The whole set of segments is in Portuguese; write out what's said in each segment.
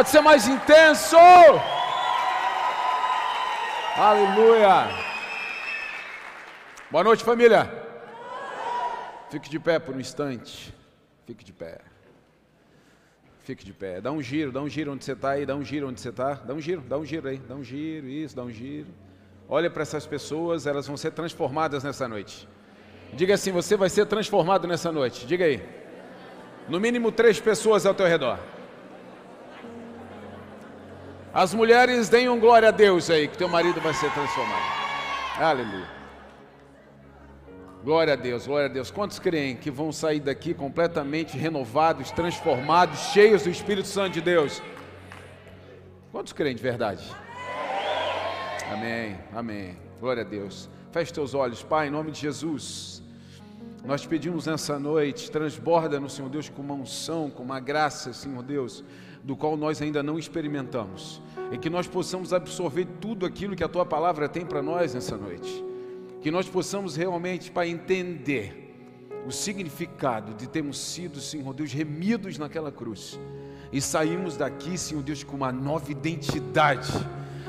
Pode ser mais intenso. Aleluia. Boa noite, família. Fique de pé por um instante. Fique de pé. Fique de pé. Dá um giro, dá um giro onde você está aí, dá um giro onde você está. Dá um giro, dá um giro aí, dá um giro, isso, dá um giro. Olha para essas pessoas, elas vão ser transformadas nessa noite. Diga assim: você vai ser transformado nessa noite. Diga aí. No mínimo três pessoas ao teu redor. As mulheres deem um glória a Deus aí, que teu marido vai ser transformado. Aleluia. Glória a Deus, glória a Deus. Quantos creem que vão sair daqui completamente renovados, transformados, cheios do Espírito Santo de Deus? Quantos creem de verdade? Amém, amém. Glória a Deus. Feche teus olhos, Pai, em nome de Jesus. Nós pedimos nessa noite, transborda no Senhor Deus com uma unção, com uma graça, Senhor Deus, do qual nós ainda não experimentamos. E que nós possamos absorver tudo aquilo que a tua palavra tem para nós nessa noite. Que nós possamos realmente, Pai, entender o significado de termos sido, Senhor Deus, remidos naquela cruz. E saímos daqui, Senhor Deus, com uma nova identidade.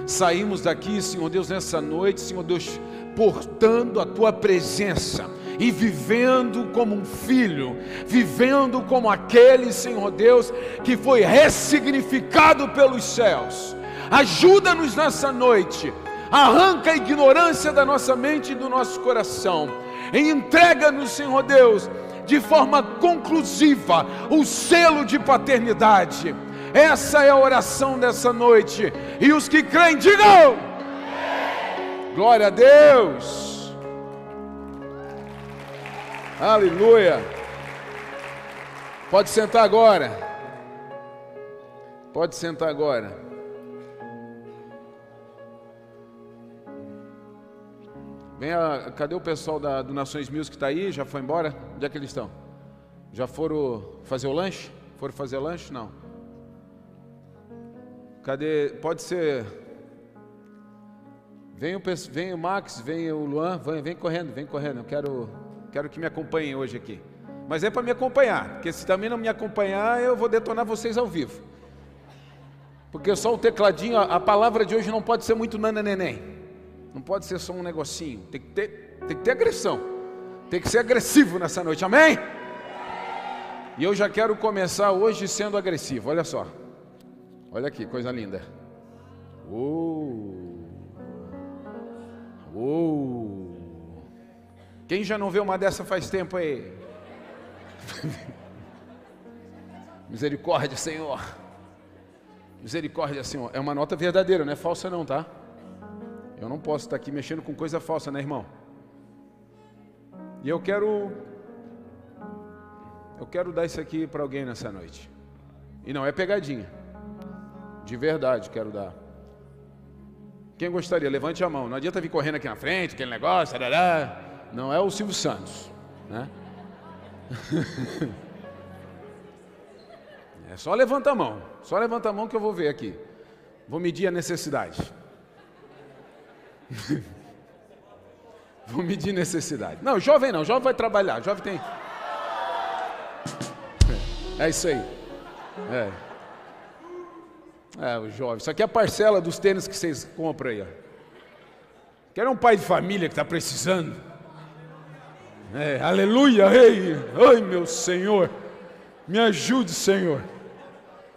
Saímos daqui, Senhor Deus, nessa noite, Senhor Deus, portando a tua presença e vivendo como um filho, vivendo como aquele, Senhor Deus, que foi ressignificado pelos céus. Ajuda-nos nessa noite, arranca a ignorância da nossa mente e do nosso coração, e entrega-nos, Senhor Deus, de forma conclusiva, o selo de paternidade. Essa é a oração dessa noite. E os que creem, digam: Glória a Deus. Aleluia. Pode sentar agora. Pode sentar agora. Venha, cadê o pessoal da, do Nações Music que está aí? Já foi embora? Onde é que eles estão? Já foram fazer o lanche? Foram fazer lanche? Não. Cadê? Pode ser. Vem o, vem o Max, vem o Luan, vem, vem correndo, vem correndo. Eu quero Quero que me acompanhem hoje aqui. Mas é para me acompanhar, porque se também não me acompanhar, eu vou detonar vocês ao vivo. Porque só o tecladinho, a, palavra de hoje não pode ser muito nananeném. Não pode ser só um negocinho. Tem que ter, tem que ter agressão. Tem que ser agressivo nessa noite, amém? E eu já quero começar hoje sendo agressivo. Olha só. Olha aqui, coisa linda. Uh. Uh. Quem já não vê uma dessa faz tempo aí? Misericórdia, Senhor. Misericórdia, Senhor. É uma nota verdadeira, não é falsa não, tá? Eu não posso estar aqui mexendo com coisa falsa, né, irmão? E eu quero eu quero dar isso aqui para alguém nessa noite. E não é pegadinha. De verdade quero dar. Quem gostaria? Levante a mão. Não adianta vir correndo aqui na frente, aquele negócio, tarará. Não é o Silvio Santos, né? É só levanta a mão, só levanta a mão que eu vou ver aqui. Vou medir a necessidade. vou medir necessidade. Não, jovem não, jovem vai trabalhar, jovem tem. É isso aí. É. É, o jovem. Isso aqui é a parcela dos tênis que vocês compram aí. Ó. Quer um pai de família que está precisando? É, aleluia, ei, ai meu Senhor, me ajude, Senhor,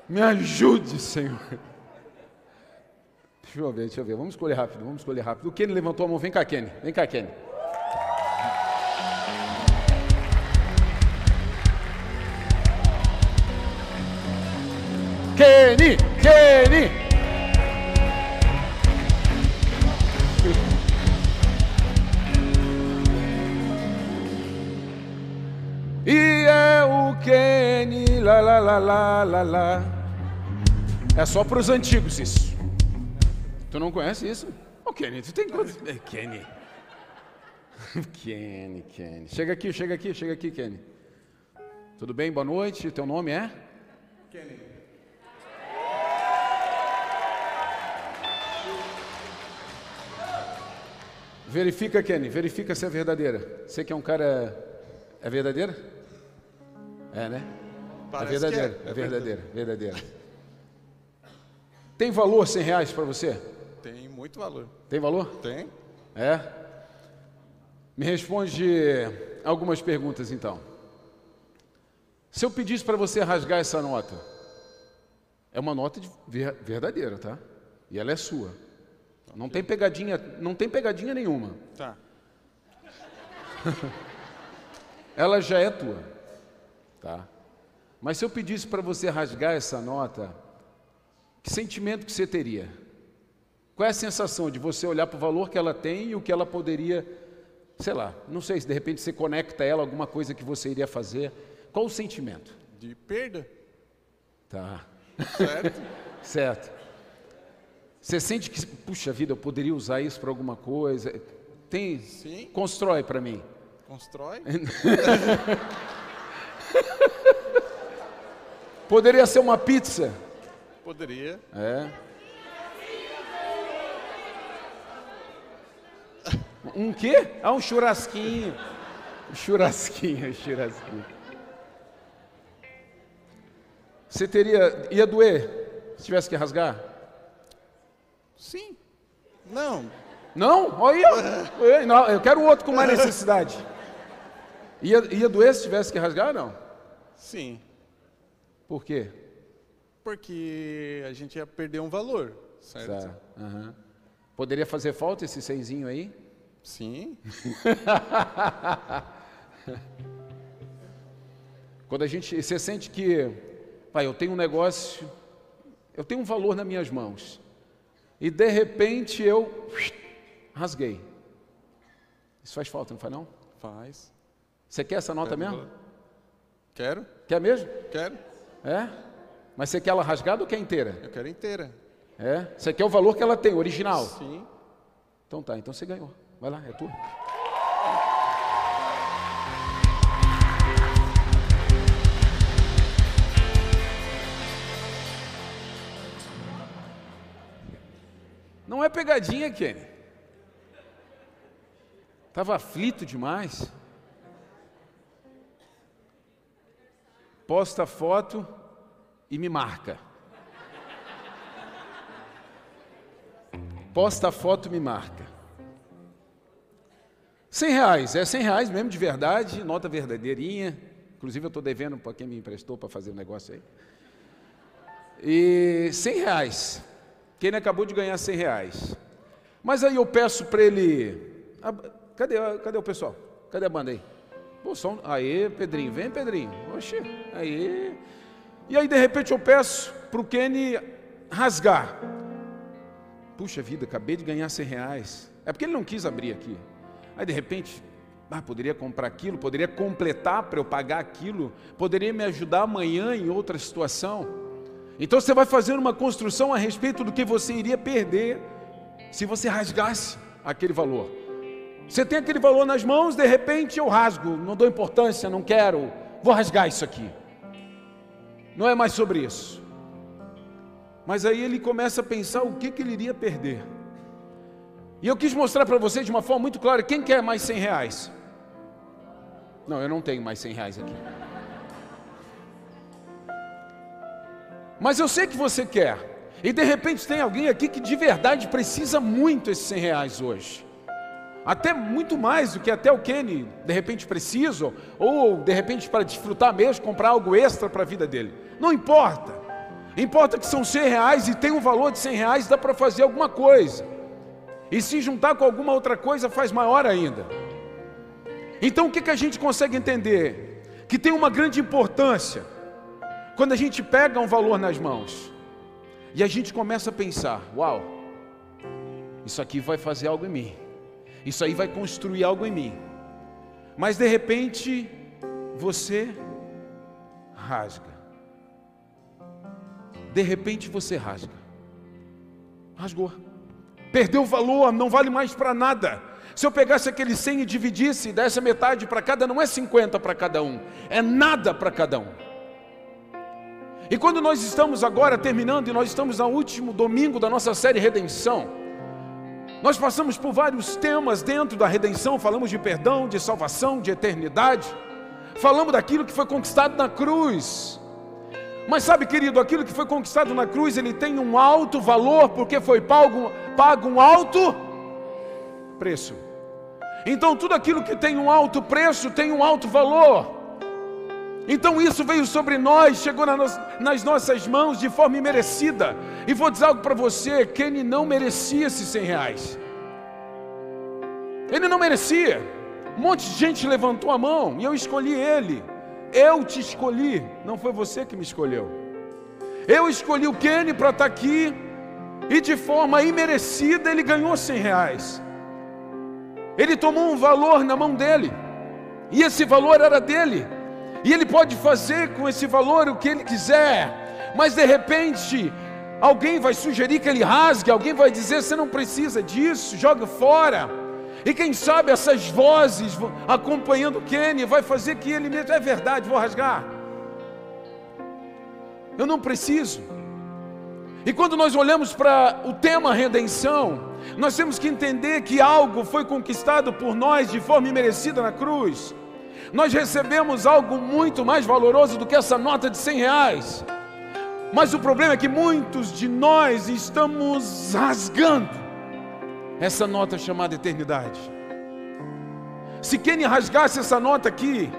me ajude, Senhor. Deixa eu ver, deixa eu ver, vamos escolher rápido, vamos escolher rápido. O Kenny levantou a mão, vem cá, Kenny, vem cá, Kenny. Kenny, Kenny. Lá, lá, lá, lá, lá, lá. É só para os antigos isso. Tu não conhece isso? Ô, oh, Kenny, tu tem quantos? É, Kenny. Kenny, Kenny. Chega aqui, chega aqui, chega aqui, Kenny. Tudo bem? Boa noite. Teu nome é? Kenny. Verifica, Kenny, verifica se é verdadeira. Você que é um cara. É verdadeira? É, né? É Parece é verdadeiro, é, é, verdadeiro, verdadeiro. Tem valor 100 reais para você? Tem muito valor. Tem valor? Tem? É? Me responde algumas perguntas então. Se eu pedisse para você rasgar essa nota, é uma nota de ver- verdadeira, tá? E ela é sua. Não tem pegadinha, não tem pegadinha nenhuma. Tá. Ela já é tua, tá? Mas se eu pedisse para você rasgar essa nota, que sentimento que você teria? Qual é a sensação de você olhar para o valor que ela tem e o que ela poderia, sei lá, não sei se de repente você conecta ela a alguma coisa que você iria fazer. Qual o sentimento? De perda, Tá, certo? certo. Você sente que, puxa vida, eu poderia usar isso para alguma coisa? Tem, Sim. constrói para mim. Constrói. Poderia ser uma pizza. Poderia. É. Um quê? Ah, um churrasquinho. Churrasquinho, um churrasquinho. Você teria. ia doer se tivesse que rasgar? Sim. Não. Não? Olha aí. Não, eu quero outro com mais necessidade. Ia, ia doer se tivesse que rasgar? Não. Sim. Por quê? Porque a gente ia perder um valor, certo? Tá, aham. Poderia fazer falta esse senzinho aí? Sim. Quando a gente, você sente que, pai, eu tenho um negócio, eu tenho um valor nas minhas mãos, e de repente eu rasguei. Isso faz falta, não faz não? Faz. Você quer essa nota Pega o mesmo? valor. Quero? Quer mesmo? Quero. É? Mas você quer ela rasgada ou quer inteira? Eu quero inteira. É? Você quer o valor que ela tem, original? Sim. Então tá, então você ganhou. Vai lá, é tua. Não é pegadinha, Kenny. Estava aflito demais. Posta foto e me marca. Posta a foto e me marca. 100 reais, é 100 reais mesmo de verdade, nota verdadeirinha. Inclusive eu estou devendo para quem me emprestou para fazer o negócio aí. E 100 reais. Quem acabou de ganhar 100 reais. Mas aí eu peço para ele. Ah, Cadê, cadê o pessoal? Cadê a banda aí? Pô, som... Aê, Pedrinho, vem Pedrinho. Oxê, aí. E aí de repente eu peço para o Kenny rasgar. Puxa vida, acabei de ganhar 100 reais. É porque ele não quis abrir aqui. Aí de repente, ah, poderia comprar aquilo, poderia completar para eu pagar aquilo, poderia me ajudar amanhã em outra situação. Então você vai fazer uma construção a respeito do que você iria perder se você rasgasse aquele valor. Você tem aquele valor nas mãos, de repente eu rasgo, não dou importância, não quero, vou rasgar isso aqui. Não é mais sobre isso. Mas aí ele começa a pensar o que, que ele iria perder. E eu quis mostrar para você de uma forma muito clara: quem quer mais 100 reais? Não, eu não tenho mais 100 reais aqui. Mas eu sei que você quer. E de repente tem alguém aqui que de verdade precisa muito esses 100 reais hoje. Até muito mais do que até o Kenny de repente precisa, ou de repente para desfrutar mesmo, comprar algo extra para a vida dele. Não importa. Importa que são 100 reais e tem um valor de 100 reais, dá para fazer alguma coisa. E se juntar com alguma outra coisa, faz maior ainda. Então o que, que a gente consegue entender? Que tem uma grande importância quando a gente pega um valor nas mãos e a gente começa a pensar: uau, isso aqui vai fazer algo em mim, isso aí vai construir algo em mim. Mas de repente, você rasga. De repente você rasga. Rasgou. Perdeu o valor, não vale mais para nada. Se eu pegasse aquele 100 e dividisse, desse a metade para cada, não é 50 para cada um, é nada para cada um. E quando nós estamos agora terminando, e nós estamos no último domingo da nossa série Redenção, nós passamos por vários temas dentro da redenção, falamos de perdão, de salvação, de eternidade, falamos daquilo que foi conquistado na cruz. Mas sabe, querido, aquilo que foi conquistado na cruz, ele tem um alto valor, porque foi pago, pago um alto preço. Então, tudo aquilo que tem um alto preço tem um alto valor. Então, isso veio sobre nós, chegou nas nossas mãos de forma imerecida. E vou dizer algo para você: Kenny não merecia esses 100 reais. Ele não merecia. Um monte de gente levantou a mão e eu escolhi ele. Eu te escolhi, não foi você que me escolheu. Eu escolhi o Kenny para estar tá aqui e de forma imerecida ele ganhou 100 reais. Ele tomou um valor na mão dele e esse valor era dele. E ele pode fazer com esse valor o que ele quiser, mas de repente alguém vai sugerir que ele rasgue, alguém vai dizer: você não precisa disso, joga fora. E quem sabe essas vozes acompanhando Kenny vai fazer que ele mesmo, é verdade, vou rasgar. Eu não preciso. E quando nós olhamos para o tema redenção, nós temos que entender que algo foi conquistado por nós de forma imerecida na cruz. Nós recebemos algo muito mais valoroso do que essa nota de 100 reais. Mas o problema é que muitos de nós estamos rasgando essa nota chamada eternidade. Se Kenny rasgasse essa nota aqui,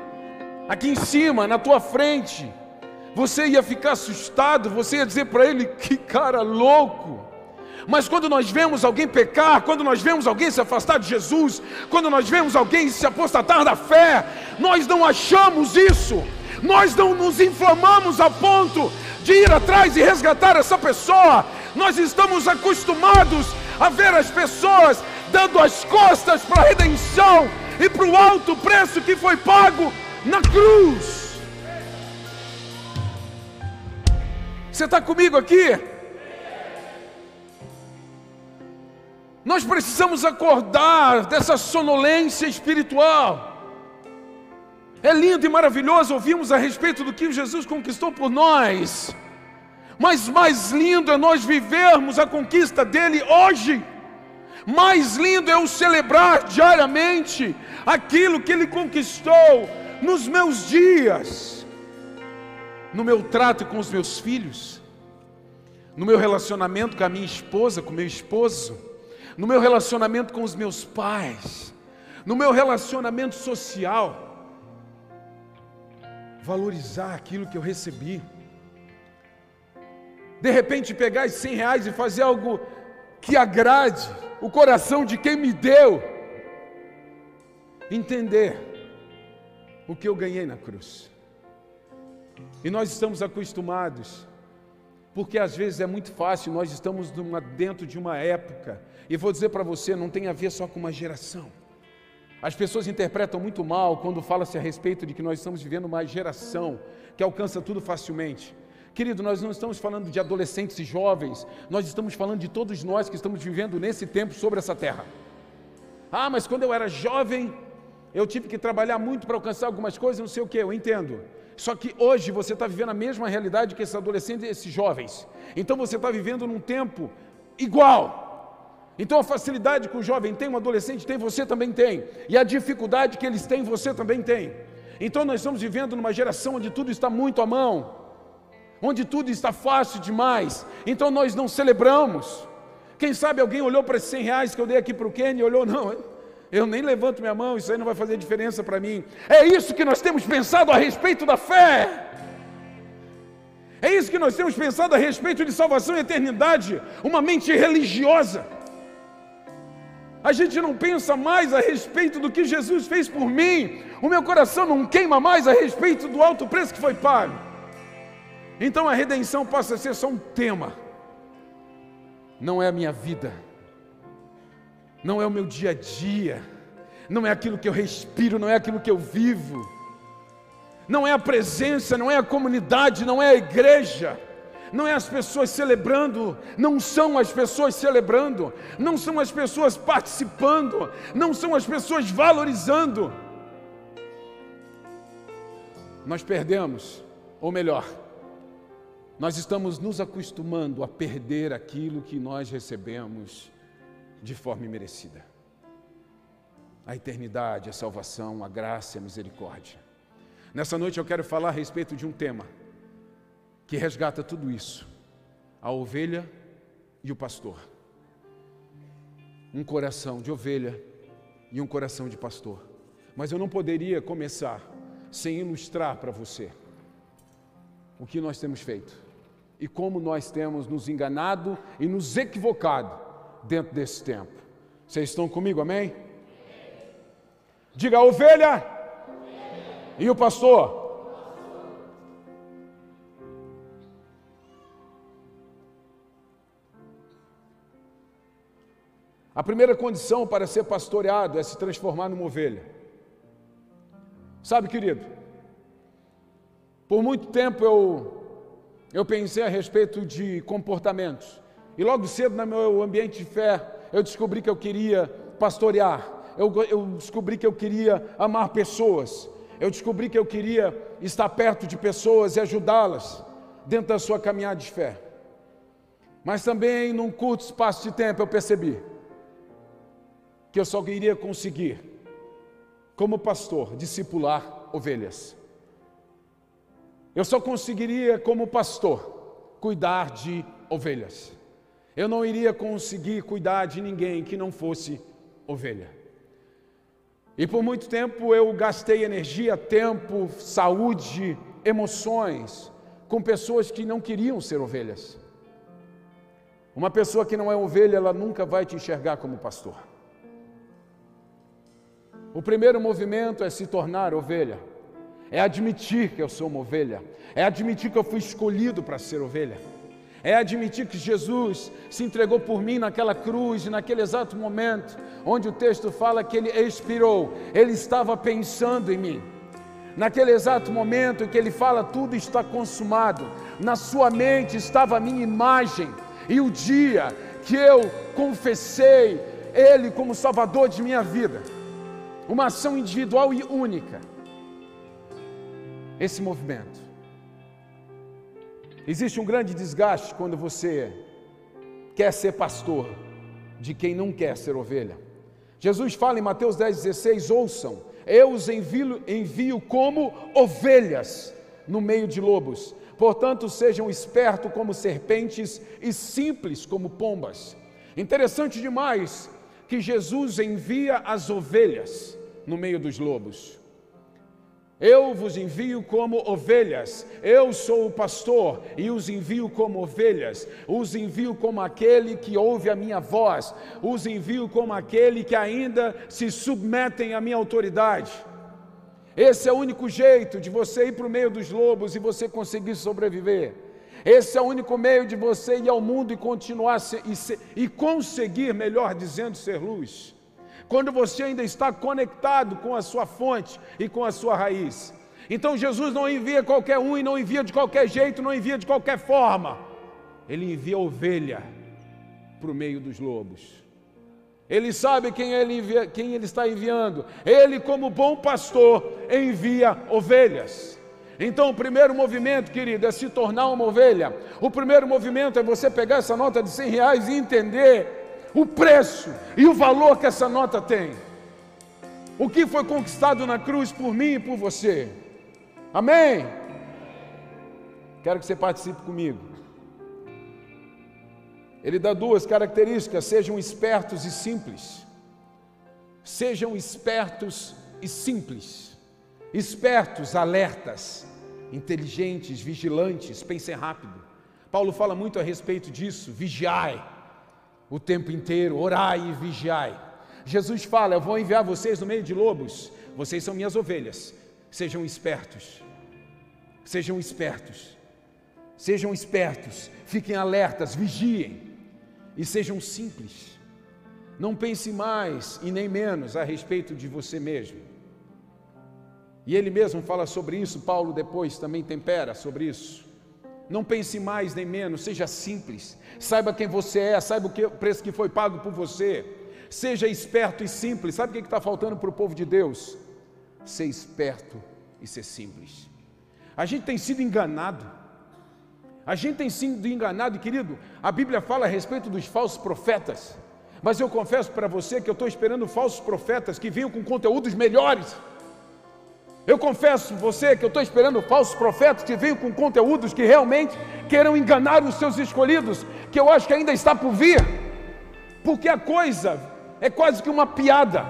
aqui em cima, na tua frente, você ia ficar assustado, você ia dizer para ele: que cara louco. Mas quando nós vemos alguém pecar, quando nós vemos alguém se afastar de Jesus, quando nós vemos alguém se apostatar da fé, nós não achamos isso, nós não nos inflamamos a ponto de ir atrás e resgatar essa pessoa, nós estamos acostumados a ver as pessoas dando as costas para a redenção e para o alto preço que foi pago na cruz. Você está comigo aqui? Nós precisamos acordar dessa sonolência espiritual. É lindo e maravilhoso ouvirmos a respeito do que Jesus conquistou por nós. Mas mais lindo é nós vivermos a conquista dele hoje. Mais lindo é o celebrar diariamente aquilo que ele conquistou nos meus dias, no meu trato com os meus filhos, no meu relacionamento com a minha esposa, com meu esposo, no meu relacionamento com os meus pais, no meu relacionamento social. Valorizar aquilo que eu recebi de repente pegar esses 100 reais e fazer algo que agrade o coração de quem me deu, entender o que eu ganhei na cruz. E nós estamos acostumados, porque às vezes é muito fácil, nós estamos numa, dentro de uma época, e vou dizer para você, não tem a ver só com uma geração. As pessoas interpretam muito mal quando fala-se a respeito de que nós estamos vivendo uma geração que alcança tudo facilmente. Querido, nós não estamos falando de adolescentes e jovens, nós estamos falando de todos nós que estamos vivendo nesse tempo sobre essa terra. Ah, mas quando eu era jovem, eu tive que trabalhar muito para alcançar algumas coisas, não sei o que, eu entendo. Só que hoje você está vivendo a mesma realidade que esses adolescentes e esses jovens. Então você está vivendo num tempo igual. Então a facilidade que o jovem tem, o adolescente tem, você também tem. E a dificuldade que eles têm, você também tem. Então nós estamos vivendo numa geração onde tudo está muito à mão onde tudo está fácil demais, então nós não celebramos. Quem sabe alguém olhou para esses 100 reais que eu dei aqui para o Kenny e olhou, não, eu nem levanto minha mão, isso aí não vai fazer diferença para mim. É isso que nós temos pensado a respeito da fé. É isso que nós temos pensado a respeito de salvação e eternidade, uma mente religiosa. A gente não pensa mais a respeito do que Jesus fez por mim, o meu coração não queima mais a respeito do alto preço que foi pago. Então a redenção passa a ser só um tema, não é a minha vida, não é o meu dia a dia, não é aquilo que eu respiro, não é aquilo que eu vivo, não é a presença, não é a comunidade, não é a igreja, não é as pessoas celebrando, não são as pessoas celebrando, não são as pessoas participando, não são as pessoas valorizando. Nós perdemos, ou melhor, nós estamos nos acostumando a perder aquilo que nós recebemos de forma imerecida. A eternidade, a salvação, a graça a misericórdia. Nessa noite eu quero falar a respeito de um tema que resgata tudo isso: a ovelha e o pastor. Um coração de ovelha e um coração de pastor. Mas eu não poderia começar sem ilustrar para você o que nós temos feito e como nós temos nos enganado e nos equivocado dentro desse tempo. Vocês estão comigo, amém? Diga a ovelha e o pastor. A primeira condição para ser pastoreado é se transformar numa ovelha. Sabe, querido, por muito tempo eu, eu pensei a respeito de comportamentos. E logo cedo, no meu ambiente de fé, eu descobri que eu queria pastorear. Eu, eu descobri que eu queria amar pessoas. Eu descobri que eu queria estar perto de pessoas e ajudá-las dentro da sua caminhada de fé. Mas também, num curto espaço de tempo, eu percebi que eu só iria conseguir, como pastor, discipular ovelhas. Eu só conseguiria, como pastor, cuidar de ovelhas. Eu não iria conseguir cuidar de ninguém que não fosse ovelha. E por muito tempo eu gastei energia, tempo, saúde, emoções com pessoas que não queriam ser ovelhas. Uma pessoa que não é ovelha, ela nunca vai te enxergar como pastor. O primeiro movimento é se tornar ovelha, é admitir que eu sou uma ovelha, é admitir que eu fui escolhido para ser ovelha, é admitir que Jesus se entregou por mim naquela cruz naquele exato momento, onde o texto fala que ele expirou, ele estava pensando em mim. Naquele exato momento em que ele fala, tudo está consumado, na sua mente estava a minha imagem, e o dia que eu confessei Ele como Salvador de minha vida, uma ação individual e única. Esse movimento. Existe um grande desgaste quando você quer ser pastor de quem não quer ser ovelha. Jesus fala em Mateus 10,16: ouçam, eu os envio, envio como ovelhas no meio de lobos. Portanto, sejam espertos como serpentes e simples como pombas. Interessante demais que Jesus envia as ovelhas no meio dos lobos. Eu vos envio como ovelhas, eu sou o pastor e os envio como ovelhas, os envio como aquele que ouve a minha voz, os envio como aquele que ainda se submetem à minha autoridade. Esse é o único jeito de você ir para o meio dos lobos e você conseguir sobreviver. Esse é o único meio de você ir ao mundo e continuar e, ser, e conseguir, melhor dizendo, ser luz. Quando você ainda está conectado com a sua fonte e com a sua raiz. Então Jesus não envia qualquer um e não envia de qualquer jeito, não envia de qualquer forma. Ele envia ovelha para o meio dos lobos. Ele sabe quem ele, envia, quem ele está enviando. Ele, como bom pastor, envia ovelhas. Então, o primeiro movimento, querido, é se tornar uma ovelha. O primeiro movimento é você pegar essa nota de 100 reais e entender o preço e o valor que essa nota tem. O que foi conquistado na cruz por mim e por você. Amém? Quero que você participe comigo. Ele dá duas características: sejam espertos e simples. Sejam espertos e simples espertos, alertas, inteligentes, vigilantes, pensem rápido. Paulo fala muito a respeito disso, vigiai o tempo inteiro, orai e vigiai. Jesus fala: Eu vou enviar vocês no meio de lobos, vocês são minhas ovelhas, sejam espertos, sejam espertos, sejam espertos, fiquem alertas, vigiem e sejam simples. Não pense mais e nem menos a respeito de você mesmo. E ele mesmo fala sobre isso, Paulo depois também tempera sobre isso. Não pense mais nem menos, seja simples, saiba quem você é, saiba o, preço que foi pago por você, seja esperto e simples. Sabe o que está faltando para o povo de Deus? Ser esperto e ser simples. A gente tem sido enganado, a gente tem sido enganado, querido. A Bíblia fala a respeito dos falsos profetas, mas eu confesso para você que eu estou esperando falsos profetas que venham com conteúdos melhores Eu confesso você que eu estou esperando falsos profetas que venham com conteúdos que realmente queiram enganar os seus escolhidos, que eu acho que ainda está por vir, porque a coisa é quase que uma piada.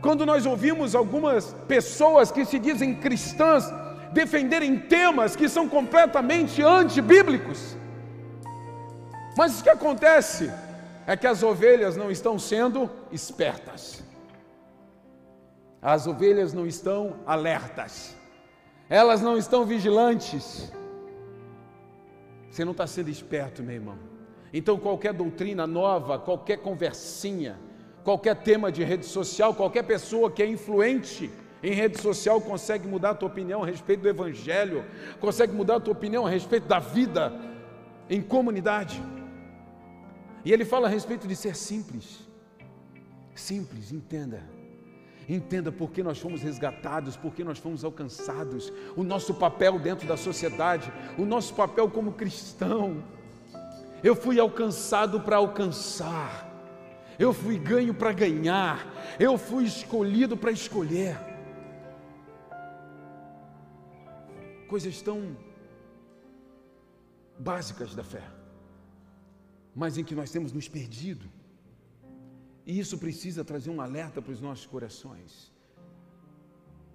Quando nós ouvimos algumas pessoas que se dizem cristãs defenderem temas que são completamente antibíblicos, mas o que acontece é que as ovelhas não estão sendo espertas. As ovelhas não estão alertas, elas não estão vigilantes. Você não está sendo esperto, meu irmão. Então, qualquer doutrina nova, qualquer conversinha, qualquer tema de rede social, qualquer pessoa que é influente em rede social consegue mudar a tua opinião a respeito do Evangelho, consegue mudar a tua opinião a respeito da vida em comunidade. E ele fala a respeito de ser simples. Simples, entenda. Entenda por que nós fomos resgatados, por que nós fomos alcançados, o nosso papel dentro da sociedade, o nosso papel como cristão. Eu fui alcançado para alcançar, eu fui ganho para ganhar, eu fui escolhido para escolher. Coisas tão básicas da fé, mas em que nós temos nos perdido. E isso precisa trazer um alerta para os nossos corações.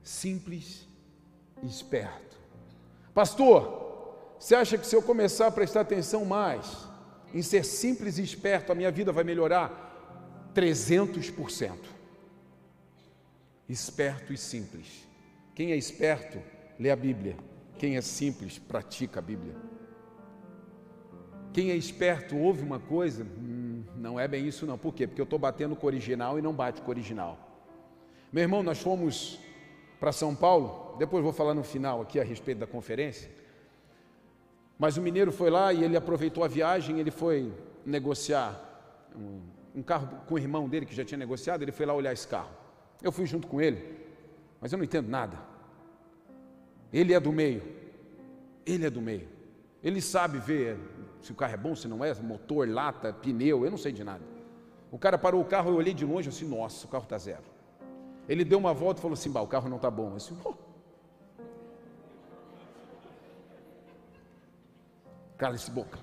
Simples e esperto. Pastor, você acha que se eu começar a prestar atenção mais em ser simples e esperto, a minha vida vai melhorar 300%? Esperto e simples. Quem é esperto, lê a Bíblia. Quem é simples, pratica a Bíblia. Quem é esperto ouve uma coisa, não é bem isso não. Por quê? Porque eu estou batendo com o original e não bate com o original. Meu irmão, nós fomos para São Paulo, depois vou falar no final aqui a respeito da conferência. Mas o mineiro foi lá e ele aproveitou a viagem, ele foi negociar um, um carro com o irmão dele que já tinha negociado, ele foi lá olhar esse carro. Eu fui junto com ele, mas eu não entendo nada. Ele é do meio. Ele é do meio. Ele sabe ver se o carro é bom, se não é, motor, lata, pneu, eu não sei de nada. O cara parou o carro, eu olhei de longe assim, nossa, o carro está zero. Ele deu uma volta e falou assim, o carro não está bom. Eu disse, oh. Cala esse boca.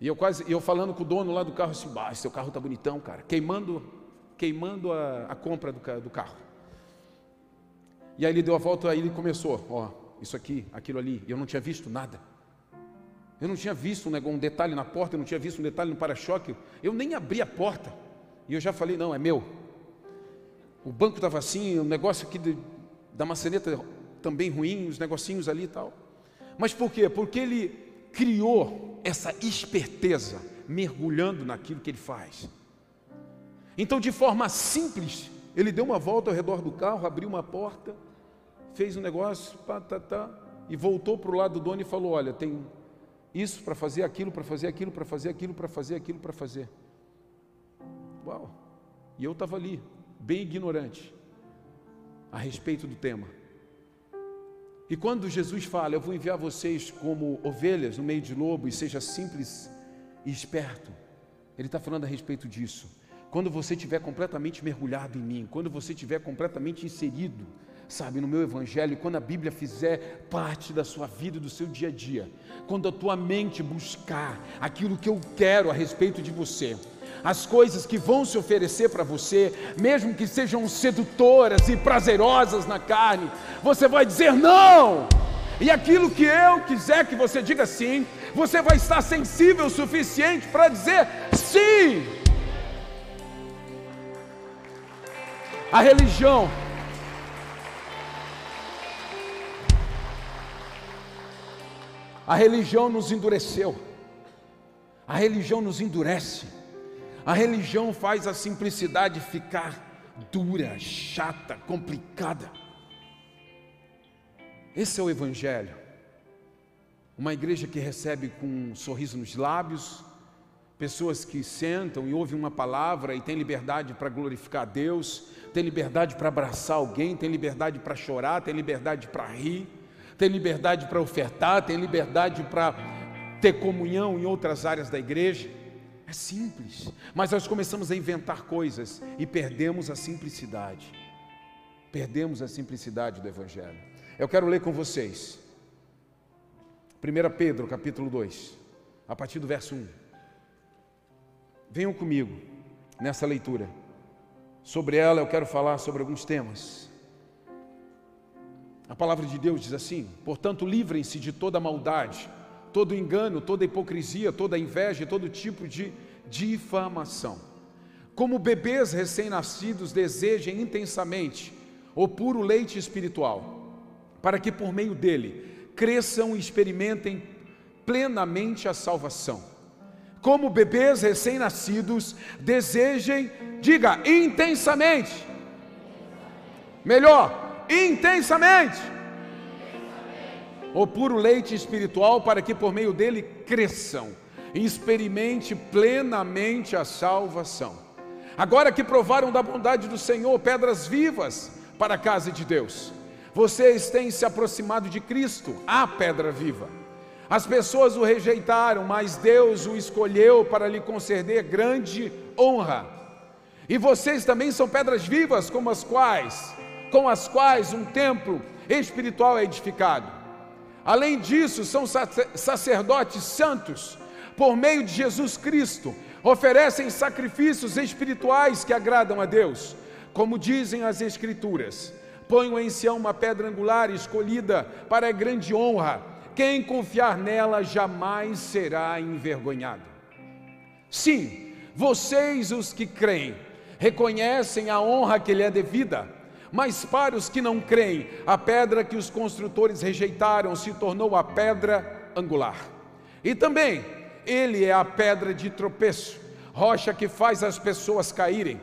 E eu quase, eu falando com o dono lá do carro assim, bah, seu carro está bonitão, cara. Queimando, queimando a, a compra do, do carro. E aí ele deu a volta, aí ele começou, ó, isso aqui, aquilo ali. E eu não tinha visto nada. Eu não tinha visto um, detalhe na porta, eu não tinha visto um detalhe no para-choque. Eu nem abri a porta. E eu já falei: não, é meu. O banco estava assim, o negócio aqui de, da maçaneta também ruim, os negocinhos ali e tal. Mas por quê? Porque ele criou essa esperteza, mergulhando naquilo que ele faz. Então, de forma simples, ele deu uma volta ao redor do carro, abriu uma porta, fez um negócio, pá, tá, tá, e voltou para o lado do dono e falou: Olha, tem isso para fazer aquilo, para fazer aquilo, para fazer aquilo, para fazer aquilo, para fazer. Uau! E eu estava ali, bem ignorante, a respeito do tema. E quando Jesus fala, eu vou enviar vocês como ovelhas no meio de lobo, e seja simples e esperto, ele está falando a respeito disso. Quando você estiver completamente mergulhado em mim, quando você estiver completamente inserido sabe, no meu evangelho, quando a Bíblia fizer parte da sua vida, do seu dia a dia, quando a tua mente buscar aquilo que eu quero a respeito de você, as coisas que vão se oferecer para você, mesmo que sejam sedutoras e prazerosas na carne, você vai dizer não. E aquilo que eu quiser que você diga sim, você vai estar sensível o suficiente para dizer sim. A religião A religião nos endureceu. A religião nos endurece. A religião faz a simplicidade ficar dura, chata, complicada. Esse é o Evangelho. Uma igreja que recebe com um sorriso nos lábios, pessoas que sentam e ouvem uma palavra e têm liberdade para glorificar a Deus, têm liberdade para abraçar alguém, têm liberdade para chorar, têm liberdade para rir tem liberdade para ofertar, tem liberdade para ter comunhão em outras áreas da igreja. É simples, mas nós começamos a inventar coisas e perdemos a simplicidade. Perdemos a simplicidade do Evangelho. Eu quero ler com vocês. 1 Pedro, capítulo 2, a partir do verso 1. Venham comigo nessa leitura. Sobre ela eu quero falar sobre alguns temas. A palavra de Deus diz assim: portanto, livrem-se de toda maldade, todo engano, toda hipocrisia, toda inveja todo tipo de difamação. Como bebês recém-nascidos desejem intensamente o puro leite espiritual, para que por meio dele cresçam e experimentem plenamente a salvação. Como bebês recém-nascidos desejem, diga intensamente, melhor, intensamente o puro leite espiritual, para que por meio dele cresçam e experimente plenamente a salvação. Agora que provaram da bondade do Senhor, pedras vivas para a casa de Deus, vocês têm se aproximado de Cristo, a pedra viva. As pessoas o rejeitaram, mas Deus o escolheu para lhe conceder grande honra. E vocês também são pedras vivas, como as quais com as quais um templo espiritual é edificado. Além disso, são sacerdotes santos, por meio de Jesus Cristo, oferecem sacrifícios espirituais que agradam a Deus, como dizem as Escrituras. Ponham em Sião uma pedra angular escolhida para grande honra. Quem confiar nela jamais será envergonhado. Sim, vocês, os que creem, reconhecem a honra que lhe é devida mas para os que não creem, a pedra que os construtores rejeitaram se tornou a pedra angular. E também, ele é a pedra de tropeço, rocha que faz as pessoas caírem.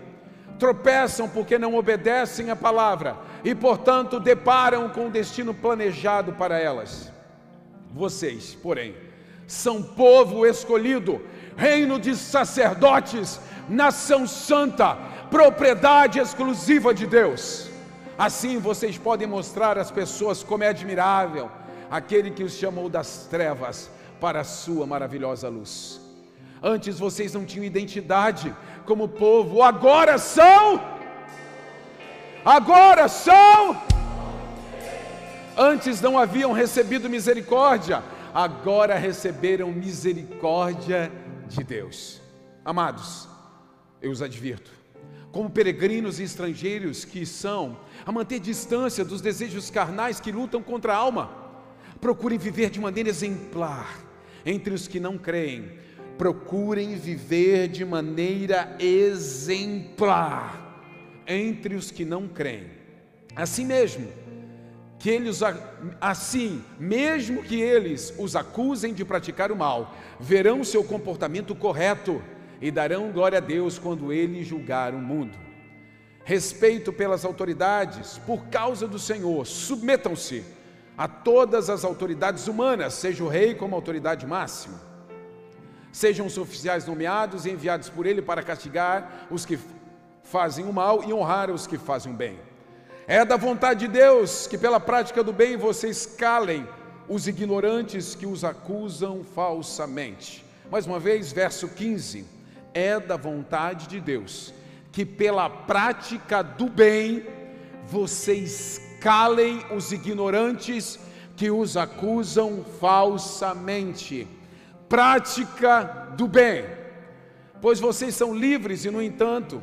Tropeçam porque não obedecem a palavra e, portanto, deparam com o destino planejado para elas. Vocês, porém, são povo escolhido, reino de sacerdotes, nação santa, propriedade exclusiva de Deus. Assim vocês podem mostrar às pessoas como é admirável aquele que os chamou das trevas para a sua maravilhosa luz. Antes vocês não tinham identidade como povo, agora são. Agora são. Antes não haviam recebido misericórdia, agora receberam misericórdia de Deus. Amados, eu os advirto, como peregrinos e estrangeiros que são, a manter distância dos desejos carnais que lutam contra a alma. Procurem viver de maneira exemplar entre os que não creem. Procurem viver de maneira exemplar entre os que não creem. Assim mesmo, que eles assim, mesmo que eles os acusem de praticar o mal, verão seu comportamento correto e darão glória a Deus quando ele julgar o mundo respeito pelas autoridades, por causa do Senhor, submetam-se a todas as autoridades humanas, seja o rei como autoridade máxima. Sejam os oficiais nomeados e enviados por ele para castigar os que fazem o mal e honrar os que fazem o bem. É da vontade de Deus que, pela prática do bem, vocês calem os ignorantes que os acusam falsamente. Mais uma vez, verso 15: É da vontade de Deus que pela prática do bem vocês calem os ignorantes que os acusam falsamente. Prática do bem, pois vocês são livres e, no entanto,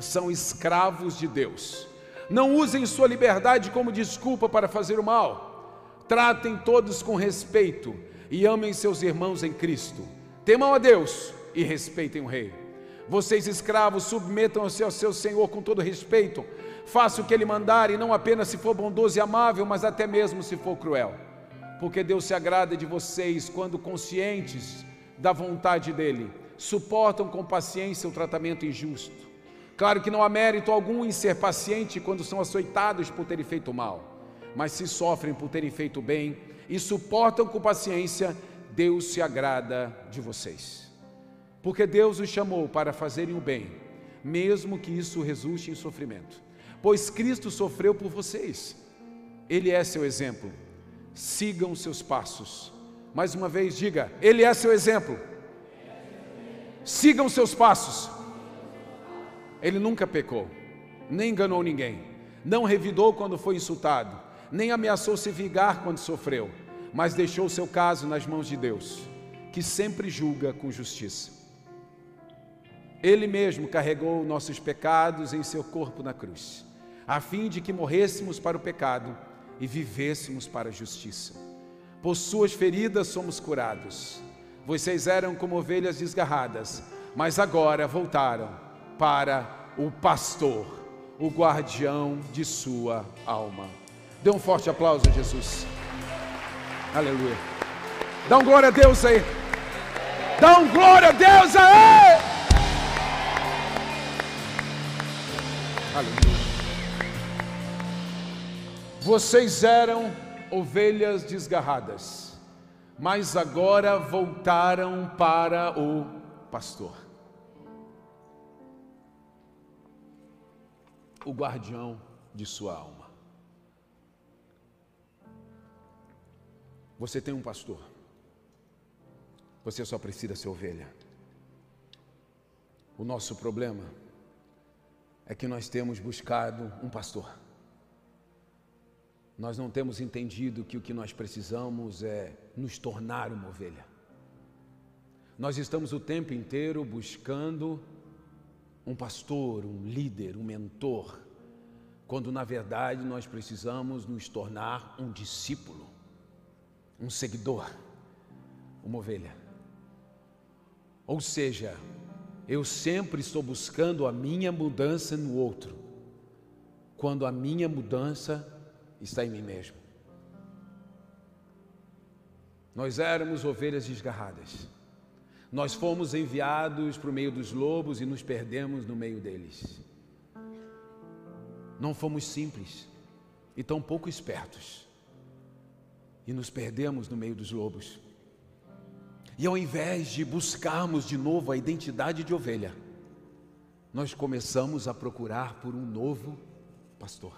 são escravos de Deus. Não usem sua liberdade como desculpa para fazer o mal. Tratem todos com respeito e amem seus irmãos em Cristo. Temam a Deus e respeitem o Rei. Vocês, escravos, submetam-se ao seu senhor com todo respeito. Faça o que ele mandar, e não apenas se for bondoso e amável, mas até mesmo se for cruel. Porque Deus se agrada de vocês quando conscientes da vontade dele, suportam com paciência o tratamento injusto. Claro que não há mérito algum em ser paciente quando são açoitados por terem feito mal, mas se sofrem por terem feito bem e suportam com paciência, Deus se agrada de vocês. Porque Deus os chamou para fazerem o bem, mesmo que isso resulte em sofrimento. Pois Cristo sofreu por vocês. Ele é seu exemplo. Sigam seus passos. Mais uma vez, diga: Ele é seu exemplo. Sigam seus passos. Ele nunca pecou, nem enganou ninguém. Não revidou quando foi insultado, nem ameaçou se vingar quando sofreu, mas deixou seu caso nas mãos de Deus, que sempre julga com justiça. Ele mesmo carregou nossos pecados em seu corpo na cruz, a fim de que morrêssemos para o pecado e vivêssemos para a justiça. Por suas feridas somos curados. Vocês eram como ovelhas desgarradas, mas agora voltaram para o pastor, o guardião de sua alma. Dê um forte aplauso a Jesus. Aleluia. Dá um glória a Deus aí. Dá um glória a Deus aí. Aleluia. Vocês eram ovelhas desgarradas, mas agora voltaram para o pastor, o guardião de sua alma. Você tem um pastor, você só precisa ser ovelha. O nosso problema é que nós temos buscado um pastor nós não temos entendido que o que nós precisamos é nos tornar uma ovelha. Nós estamos o tempo inteiro buscando um pastor, um líder, um mentor, quando na verdade nós precisamos nos tornar um discípulo, um seguidor, uma ovelha. Ou seja, eu sempre estou buscando a minha mudança no outro, quando a minha mudança está em mim mesmo. Nós éramos ovelhas desgarradas. Nós fomos enviados para o meio dos lobos e nos perdemos no meio deles. Não fomos simples e tão pouco espertos. E nos perdemos no meio dos lobos. E ao invés de buscarmos de novo a identidade de ovelha, nós começamos a procurar por um novo pastor.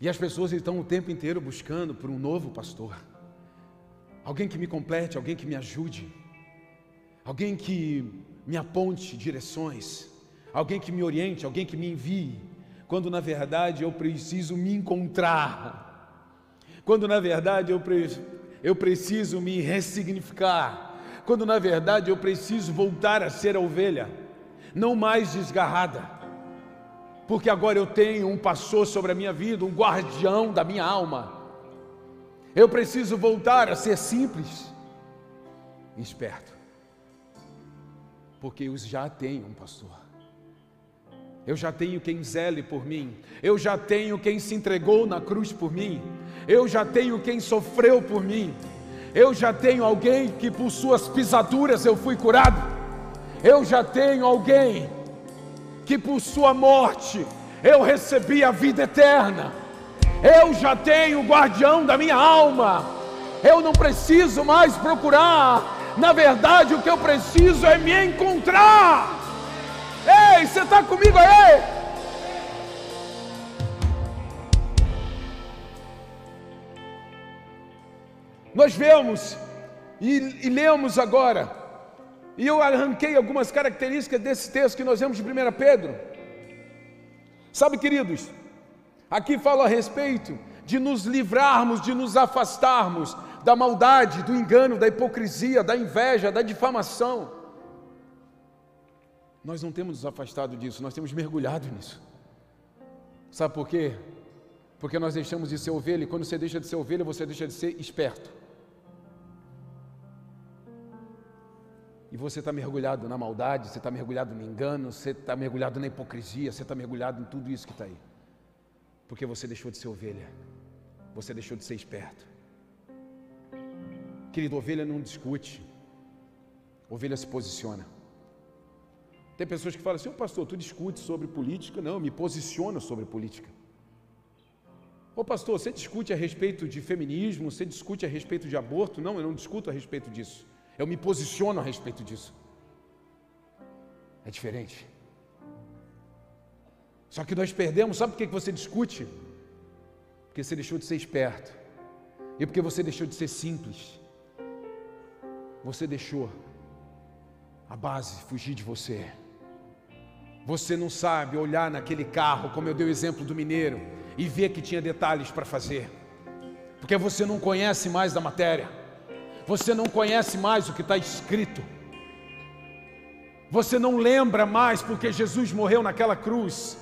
E as pessoas estão o tempo inteiro buscando por um novo pastor. Alguém que me complete, alguém que me ajude. Alguém que me aponte direções. Alguém que me oriente, alguém que me envie. Quando na verdade eu preciso me encontrar. Quando na verdade eu, pre eu preciso me ressignificar. Quando na verdade eu preciso voltar a ser a ovelha, não mais desgarrada porque agora eu tenho um pastor sobre a minha vida, um guardião da minha alma. Eu preciso voltar a ser simples e esperto, porque eu já tenho um pastor. Eu já tenho quem zele por mim, eu já tenho quem se entregou na cruz por mim, eu já tenho quem sofreu por mim, eu já tenho alguém que por suas pisaduras eu fui curado, eu já tenho alguém que por sua morte eu recebi a vida eterna. Eu já tenho o guardião da minha alma. Eu não preciso mais procurar. Na verdade, o que eu preciso é me encontrar. Ei, você está comigo aí? Nós vemos e, e lemos agora e eu arranquei algumas características desse texto que nós vemos de 1 Pedro. Sabe, queridos, aqui fala a respeito de nos livrarmos, de nos afastarmos da maldade, do engano, da hipocrisia, da inveja, da difamação. Nós não temos nos afastado disso, nós temos mergulhado nisso. Sabe por quê? Porque nós deixamos de ser ovelha, e quando você deixa de ser ovelha, você deixa de ser esperto. e você está mergulhado na maldade, você está mergulhado no engano, você está mergulhado na hipocrisia, você está mergulhado em tudo isso que está aí. Porque você deixou de ser ovelha, você deixou de ser esperto. Querido, ovelha não discute, ovelha se posiciona. Tem pessoas que falam assim, pastor, tu discute sobre política? Não, eu me posiciono sobre política. Ô pastor, você discute a respeito de feminismo, você discute a respeito de aborto? Não, eu não discuto a respeito disso. Eu me posiciono a respeito disso. É diferente. Só que nós perdemos, sabe por que você discute? Porque você deixou de ser esperto. E porque você deixou de ser simples. Você deixou a base fugir de você. Você não sabe olhar naquele carro, como eu dei o exemplo do mineiro, e ver que tinha detalhes para fazer, porque você não conhece mais da matéria, você não conhece mais o que está escrito, você não lembra mais porque Jesus morreu naquela cruz,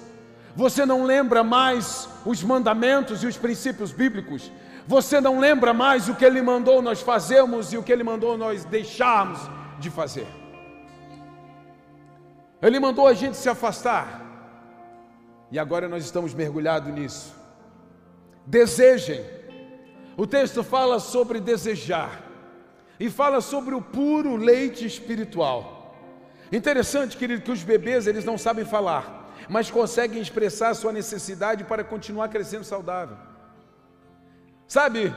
você não lembra mais os mandamentos e os princípios bíblicos, você não lembra mais o que Ele mandou nós fazermos e o que Ele mandou nós deixarmos de fazer. Ele mandou a gente se afastar. E agora nós estamos mergulhados nisso. Desejem. O texto fala sobre desejar. E fala sobre o puro leite espiritual. Interessante, querido, que os bebês eles não sabem falar, mas conseguem expressar a sua necessidade para continuar crescendo saudável. Sabe,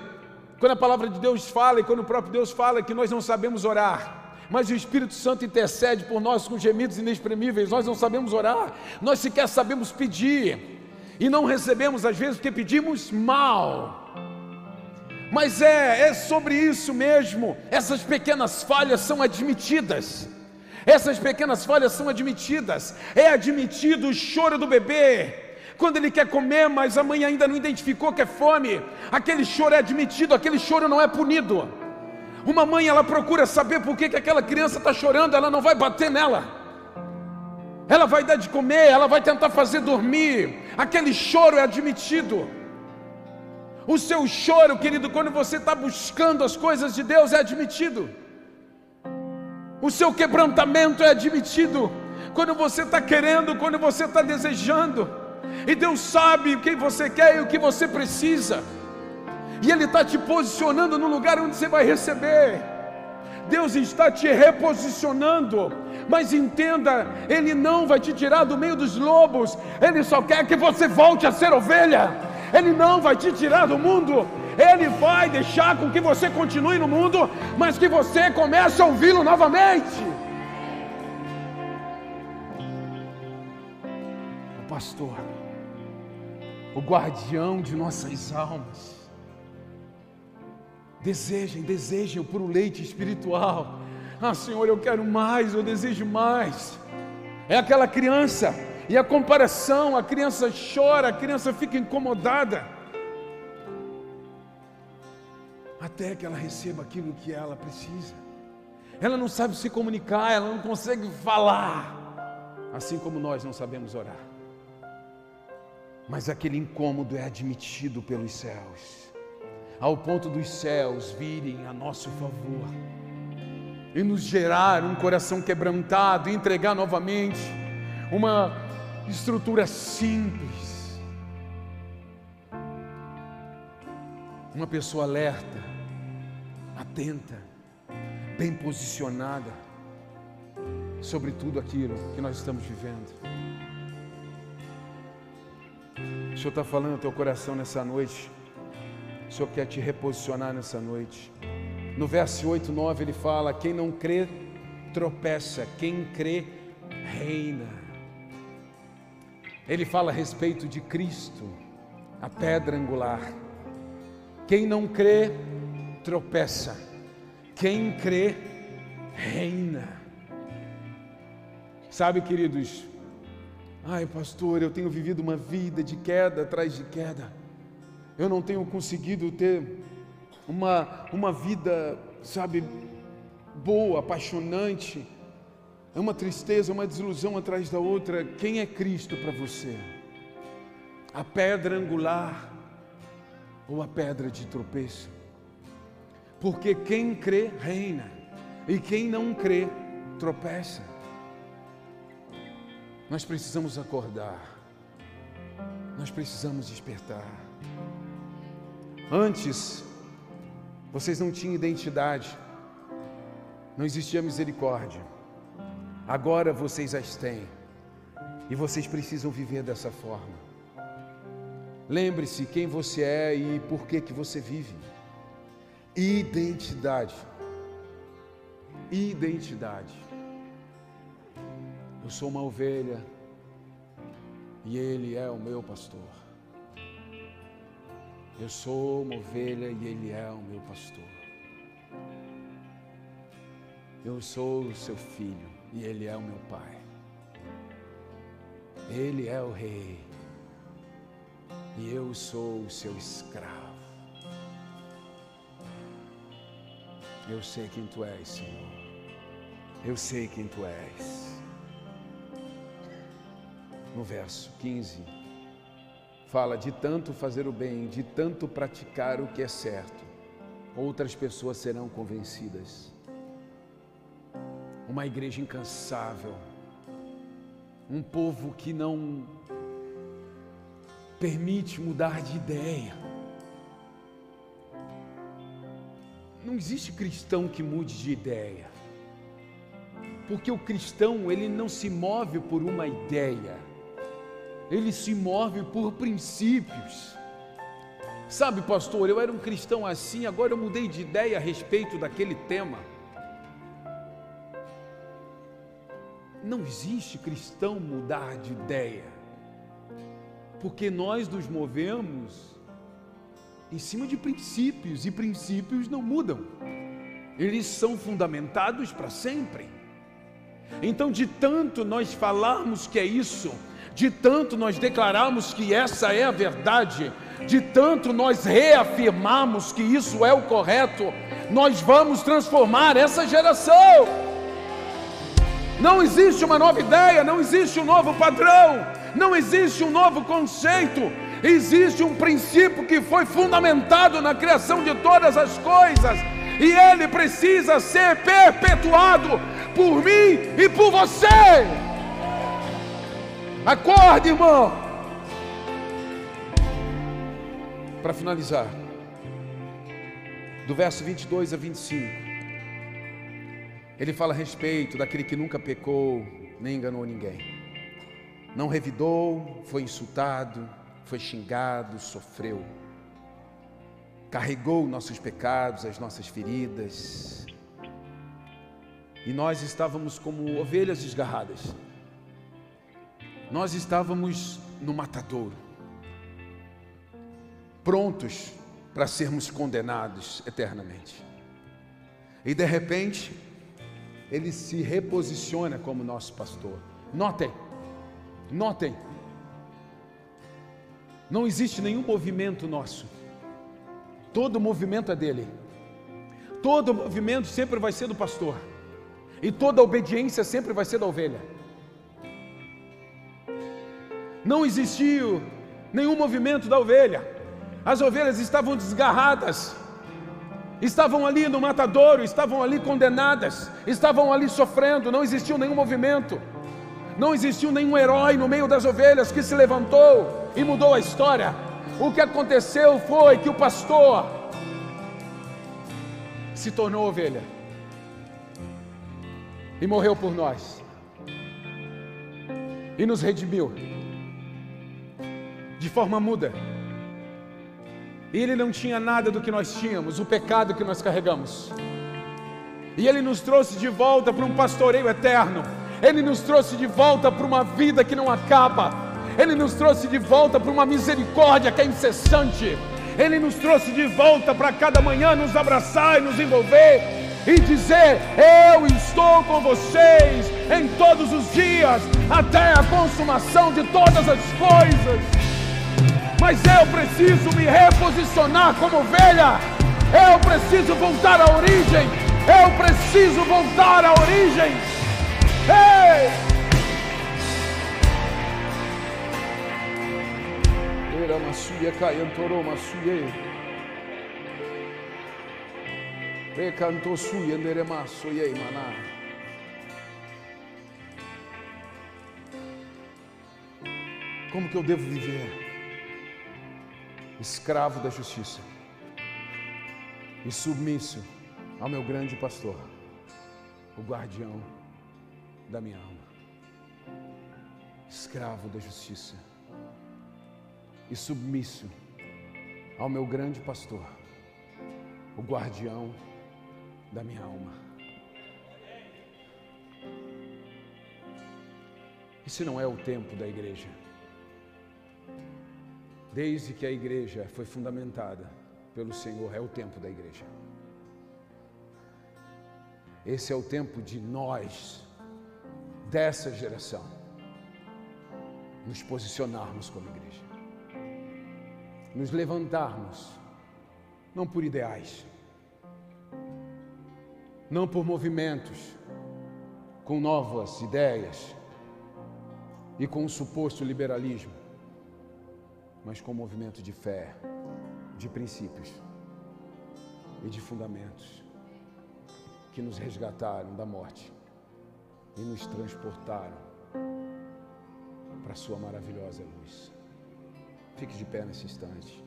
quando a palavra de Deus fala e quando o próprio Deus fala que nós não sabemos orar, mas o Espírito Santo intercede por nós com gemidos inexprimíveis. Nós não sabemos orar, nós sequer sabemos pedir, e não recebemos às vezes porque pedimos mal. Mas é, é sobre isso mesmo. Essas pequenas falhas são admitidas. Essas pequenas falhas são admitidas. É admitido o choro do bebê, quando ele quer comer, mas a mãe ainda não identificou que é fome, aquele choro é admitido, aquele choro não é punido. Uma mãe, ela procura saber por que, que aquela criança está chorando, ela não vai bater nela. Ela vai dar de comer, ela vai tentar fazer dormir. Aquele choro é admitido. O seu choro, querido, quando você está buscando as coisas de Deus, é admitido. O seu quebrantamento é admitido. Quando você está querendo, quando você está desejando. E Deus sabe o que você quer e o que você precisa e Ele está te posicionando no lugar onde você vai receber. Deus está te reposicionando, mas entenda, Ele não vai te tirar do meio dos lobos, Ele só quer que você volte a ser ovelha, Ele não vai te tirar do mundo, Ele vai deixar com que você continue no mundo, mas que você comece a ouvi-lo novamente. O pastor, o guardião de nossas almas, Desejem, desejem por o leite espiritual. Ah, Senhor, eu quero mais, eu desejo mais. É aquela criança, e a comparação, a criança chora, a criança fica incomodada. Até que ela receba aquilo que ela precisa. Ela não sabe se comunicar, ela não consegue falar, assim como nós não sabemos orar. Mas aquele incômodo é admitido pelos céus ao ponto dos céus virem a nosso favor e nos gerar um coração quebrantado e entregar novamente uma estrutura simples. Uma pessoa alerta, atenta, bem posicionada sobre tudo aquilo que nós estamos vivendo. O Senhor está falando no teu coração nessa noite Senhor quer te reposicionar nessa noite. No verso 8, 9 ele fala: Quem não crê, tropeça, quem crê, reina. Ele fala a respeito de Cristo, a pedra angular. Quem não crê, tropeça, quem crê, reina. Sabe, queridos, ai, pastor, eu tenho vivido uma vida de queda atrás de queda eu não tenho conseguido ter uma, uma vida, sabe, boa, apaixonante. É uma tristeza, uma desilusão atrás da outra. Quem é Cristo para você? A pedra angular ou a pedra de tropeço? Porque quem crê, reina, e quem não crê, tropeça. Nós precisamos acordar, nós precisamos despertar. Antes, vocês não tinham identidade, não existia misericórdia. Agora vocês as têm e vocês precisam viver dessa forma. Lembre-se quem você é e por que que você vive. Identidade. Identidade. Eu sou uma ovelha e ele é o meu pastor. Eu sou uma ovelha e Ele é o meu pastor. Eu sou o seu filho e Ele é o meu pai. Ele é o rei e eu sou o seu escravo. Eu sei quem tu és, Senhor. Eu sei quem tu és. No verso 15, fala de tanto fazer o bem, de tanto praticar o que é certo, outras pessoas serão convencidas. Uma igreja incansável, um povo que não permite mudar de ideia. Não existe cristão que mude de ideia. Porque o cristão, ele não se move por uma ideia. Ele se move por princípios. Sabe, pastor, eu era um cristão assim, agora eu mudei de ideia a respeito daquele tema. Não existe cristão mudar de ideia, porque nós nos movemos em cima de princípios e princípios não mudam, eles são fundamentados para sempre. Então, de tanto nós falarmos que é isso, de tanto nós declararmos que essa é a verdade, de tanto nós reafirmarmos que isso é o correto, nós vamos transformar essa geração. Não existe uma nova ideia, não existe um novo padrão, não existe um novo conceito. Existe um princípio que foi fundamentado na criação de todas as coisas, e ele precisa ser perpetuado por mim e por você. Acorde, irmão. Para finalizar, do verso 22 a 25. Ele fala a respeito daquele que nunca pecou, nem enganou ninguém. Não revidou, foi insultado, foi xingado, sofreu. Carregou nossos pecados, as nossas feridas. E nós estávamos como ovelhas desgarradas. Nós estávamos no matadouro, prontos para sermos condenados eternamente. E de repente, ele se reposiciona como nosso pastor. Notem, notem, não existe nenhum movimento nosso, todo movimento é dele, todo movimento sempre vai ser do pastor, e toda obediência sempre vai ser da ovelha. Não existiu nenhum movimento da ovelha, as ovelhas estavam desgarradas, estavam ali no matadouro, estavam ali condenadas, estavam ali sofrendo, não existiu nenhum movimento, não existiu nenhum herói no meio das ovelhas que se levantou e mudou a história. O que aconteceu foi que o pastor se tornou ovelha e morreu por nós e nos redimiu de forma muda. Ele não tinha nada do que nós tínhamos, o pecado que nós carregamos. E ele nos trouxe de volta para um pastoreio eterno. Ele nos trouxe de volta para uma vida que não acaba. Ele nos trouxe de volta para uma misericórdia que é incessante. Ele nos trouxe de volta para cada manhã nos abraçar e nos envolver e dizer: Eu estou com vocês em todos os dias, até a consumação de todas as coisas mas eu preciso me reposicionar como ovelha. Eu preciso voltar à origem. Eu preciso voltar à origem. Ei! Era masuya kayantoro masuye. Recanto suya nderemaso ye maná. Como que eu devo viver? Escravo da justiça e submisso ao meu grande pastor, o guardião da minha alma. Escravo da justiça e submisso ao meu grande pastor, o guardião da minha alma. Esse não é o tempo da igreja desde que a igreja foi fundamentada pelo Senhor, é o tempo da igreja. Esse é o tempo de nós, dessa geração. nos posicionarmos como igreja, nos levantarmos, não por ideais, não por movimentos, com novas ideias e com um suposto liberalismo, mas com movimento de fé, de princípios e de fundamentos que nos resgataram da morte e nos transportaram para a Sua maravilhosa luz. Fique de pé nesse instante.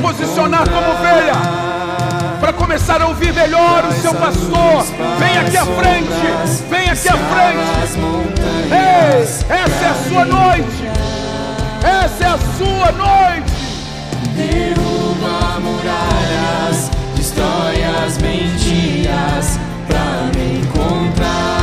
Reposicionar como ovelha, para começar a ouvir melhor o seu pastor, vem aqui à frente, vem aqui à frente. Ei, essa é a sua noite, essa é a sua noite. Derruba muralhas, destrói as mentiras pra me encontrar.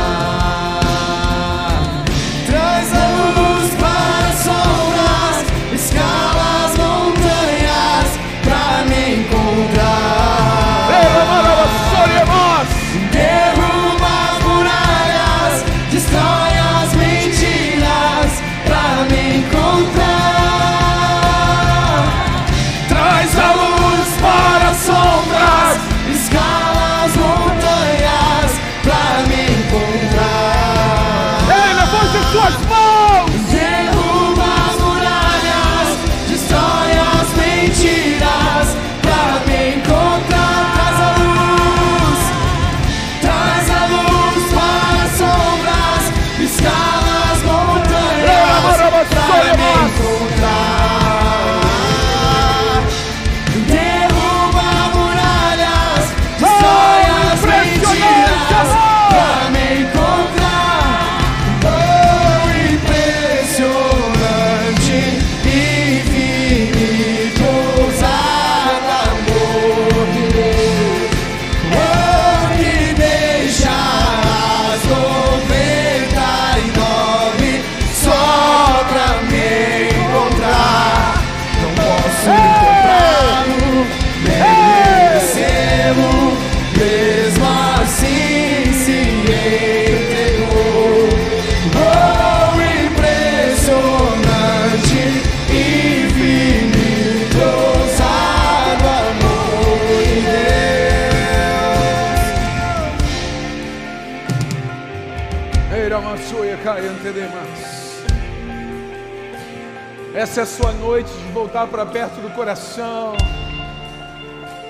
Essa é a sua noite de voltar para perto do coração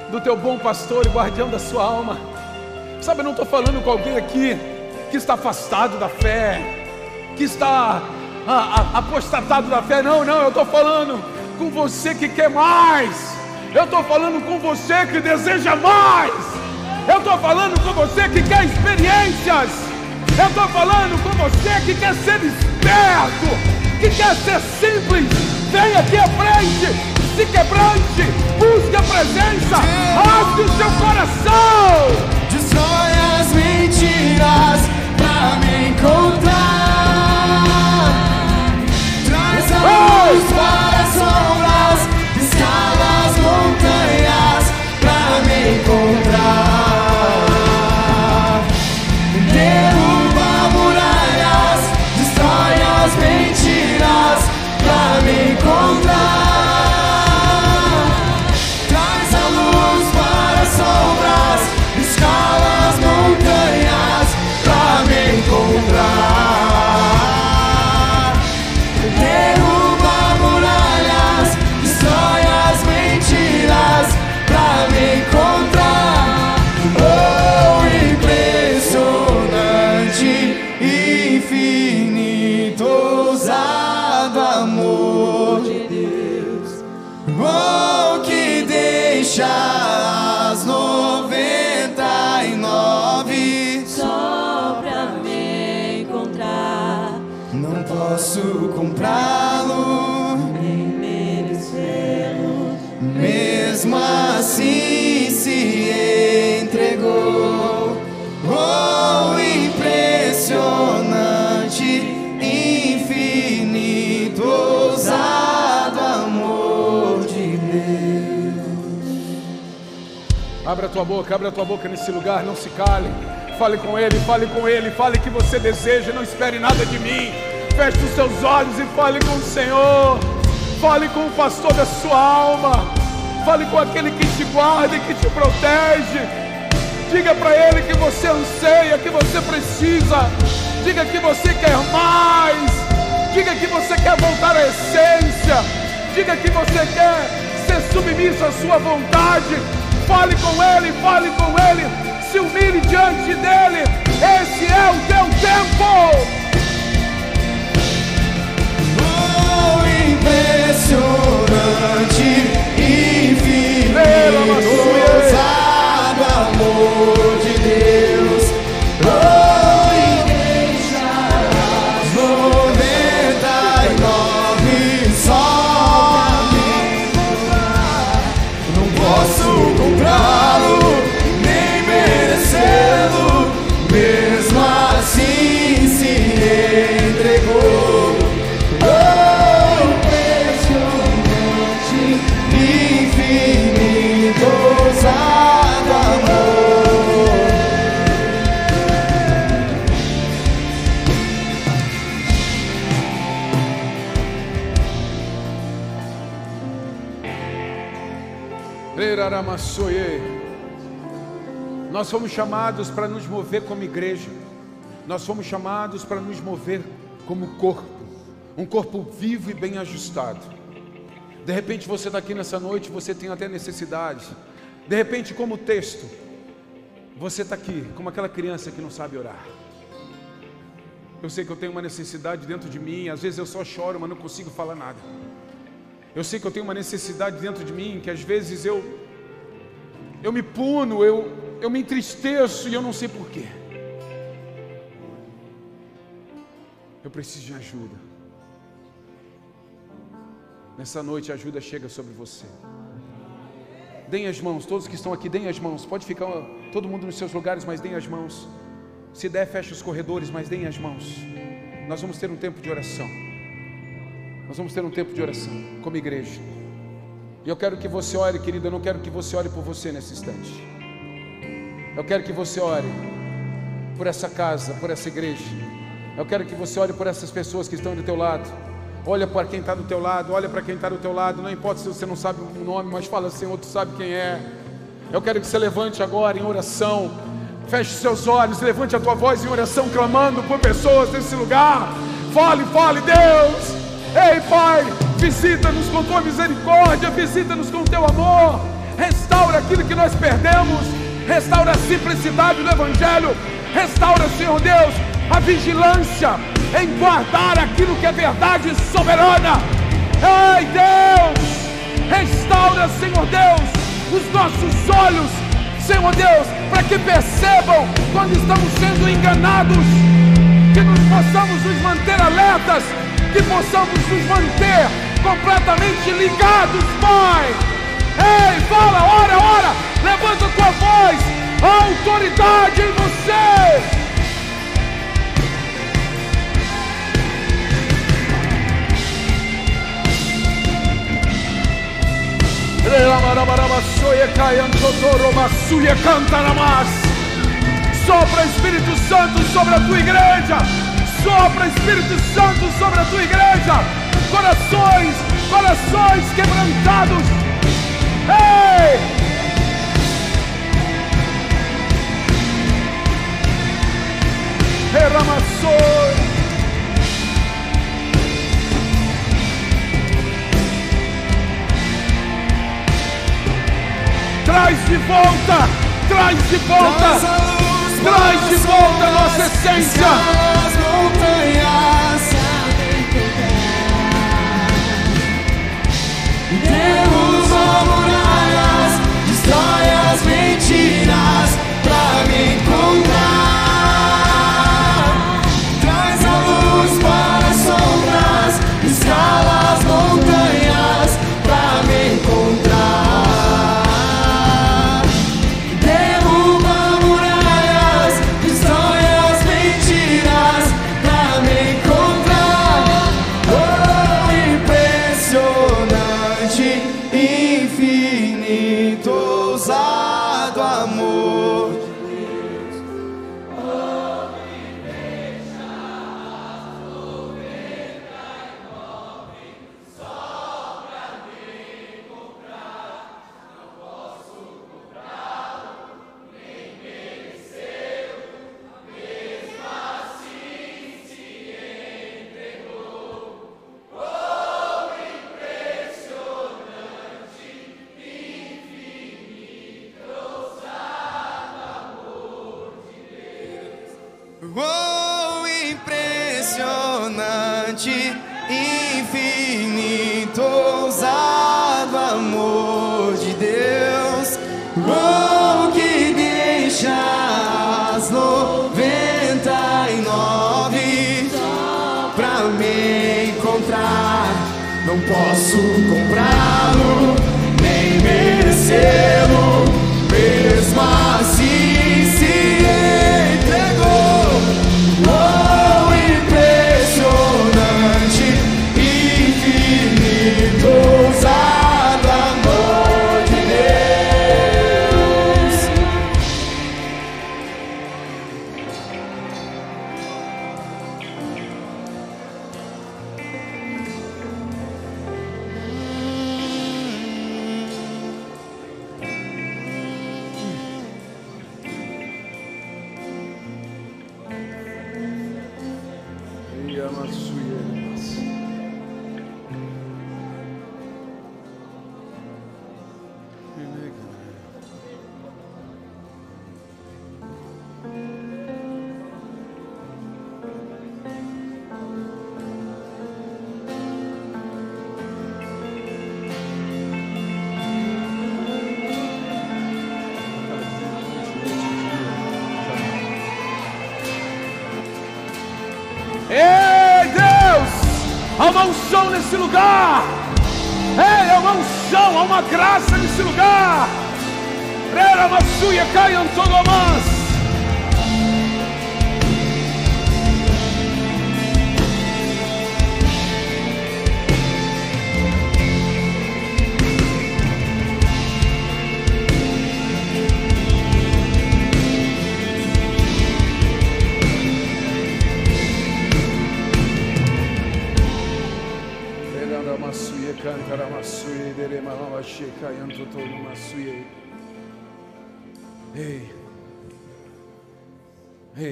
do teu bom pastor e guardião da sua alma. Sabe, eu não estou falando com alguém aqui que está afastado da fé, que está ah, ah, apostatado da fé. Não, não, eu estou falando com você que quer mais. Eu estou falando com você que deseja mais. Eu estou falando com você que quer experiências. Eu estou falando com você que quer ser esperto, que quer ser simples. Vem aqui à frente, se quebrante, busque a presença, rasgue o seu coração. Destrói as mentiras pra me encontrar. Traz a luz para a tua boca, abra a tua boca nesse lugar, não se cale. Fale com Ele, fale com Ele, fale que você deseja, não espere nada de mim. Feche os seus olhos e fale com o Senhor. Fale com o pastor da sua alma. Fale com aquele que te guarda e que te protege. Diga para Ele que você anseia, que você precisa. Diga que você quer mais. Diga que você quer voltar à essência. Diga que você quer ser submisso à sua vontade. Fale com Ele, fale com Ele. Se humilhe diante dEle. Esse é o teu tempo. Nós fomos chamados para nos mover como igreja. Nós fomos chamados para nos mover como corpo. Um corpo vivo e bem ajustado. De repente você está aqui nessa noite, você tem até necessidade. De repente, como texto, você está aqui como aquela criança que não sabe orar. Eu sei que eu tenho uma necessidade dentro de mim, às vezes eu só choro, mas não consigo falar nada. Eu sei que eu tenho uma necessidade dentro de mim, que às vezes eu eu me puno, eu eu me entristeço e eu não sei porquê. Eu preciso de ajuda. Nessa noite a ajuda chega sobre você. Deem as mãos, todos que estão aqui, deem as mãos. Pode ficar todo mundo nos seus lugares, mas deem as mãos. Se der, feche os corredores, mas deem as mãos. Nós vamos ter um tempo de oração. Nós vamos ter um tempo de oração como igreja. E eu quero que você ore, querido. Eu não quero que você ore por você nesse instante. Eu quero que você ore por essa casa, por essa igreja. Eu quero que você ore por essas pessoas que estão do teu lado. Olha para quem está do teu lado, olha para quem está do teu lado. Não importa se você não sabe o nome, mas fala assim, outro sabe quem é. Eu quero que você levante agora em oração. Feche seus olhos, levante a tua voz em oração, clamando por pessoas nesse lugar. Fale, fale, Deus. Ei, Pai, visita-nos com tua misericórdia, visita-nos com teu amor. Restaura aquilo que nós perdemos. Restaura a simplicidade do Evangelho. Restaura, Senhor Deus, a vigilância em guardar aquilo que é verdade soberana. Ei, Deus, restaura, Senhor Deus, os nossos olhos, Senhor Deus, para que percebam quando estamos sendo enganados, que nós possamos nos manter alertas, que possamos nos manter completamente ligados, Pai. Ei, fala, ora, ora, levanta a tua voz, a autoridade em você. Sopra Espírito Santo sobre a tua igreja. Sopra Espírito Santo sobre a tua igreja. Corações, corações quebrantados. Ei! Derramações. Traz de volta, traz de volta, traz de volta a nossa essência. As montanhas sabem pegar. Muralhas, destrói as mentiras.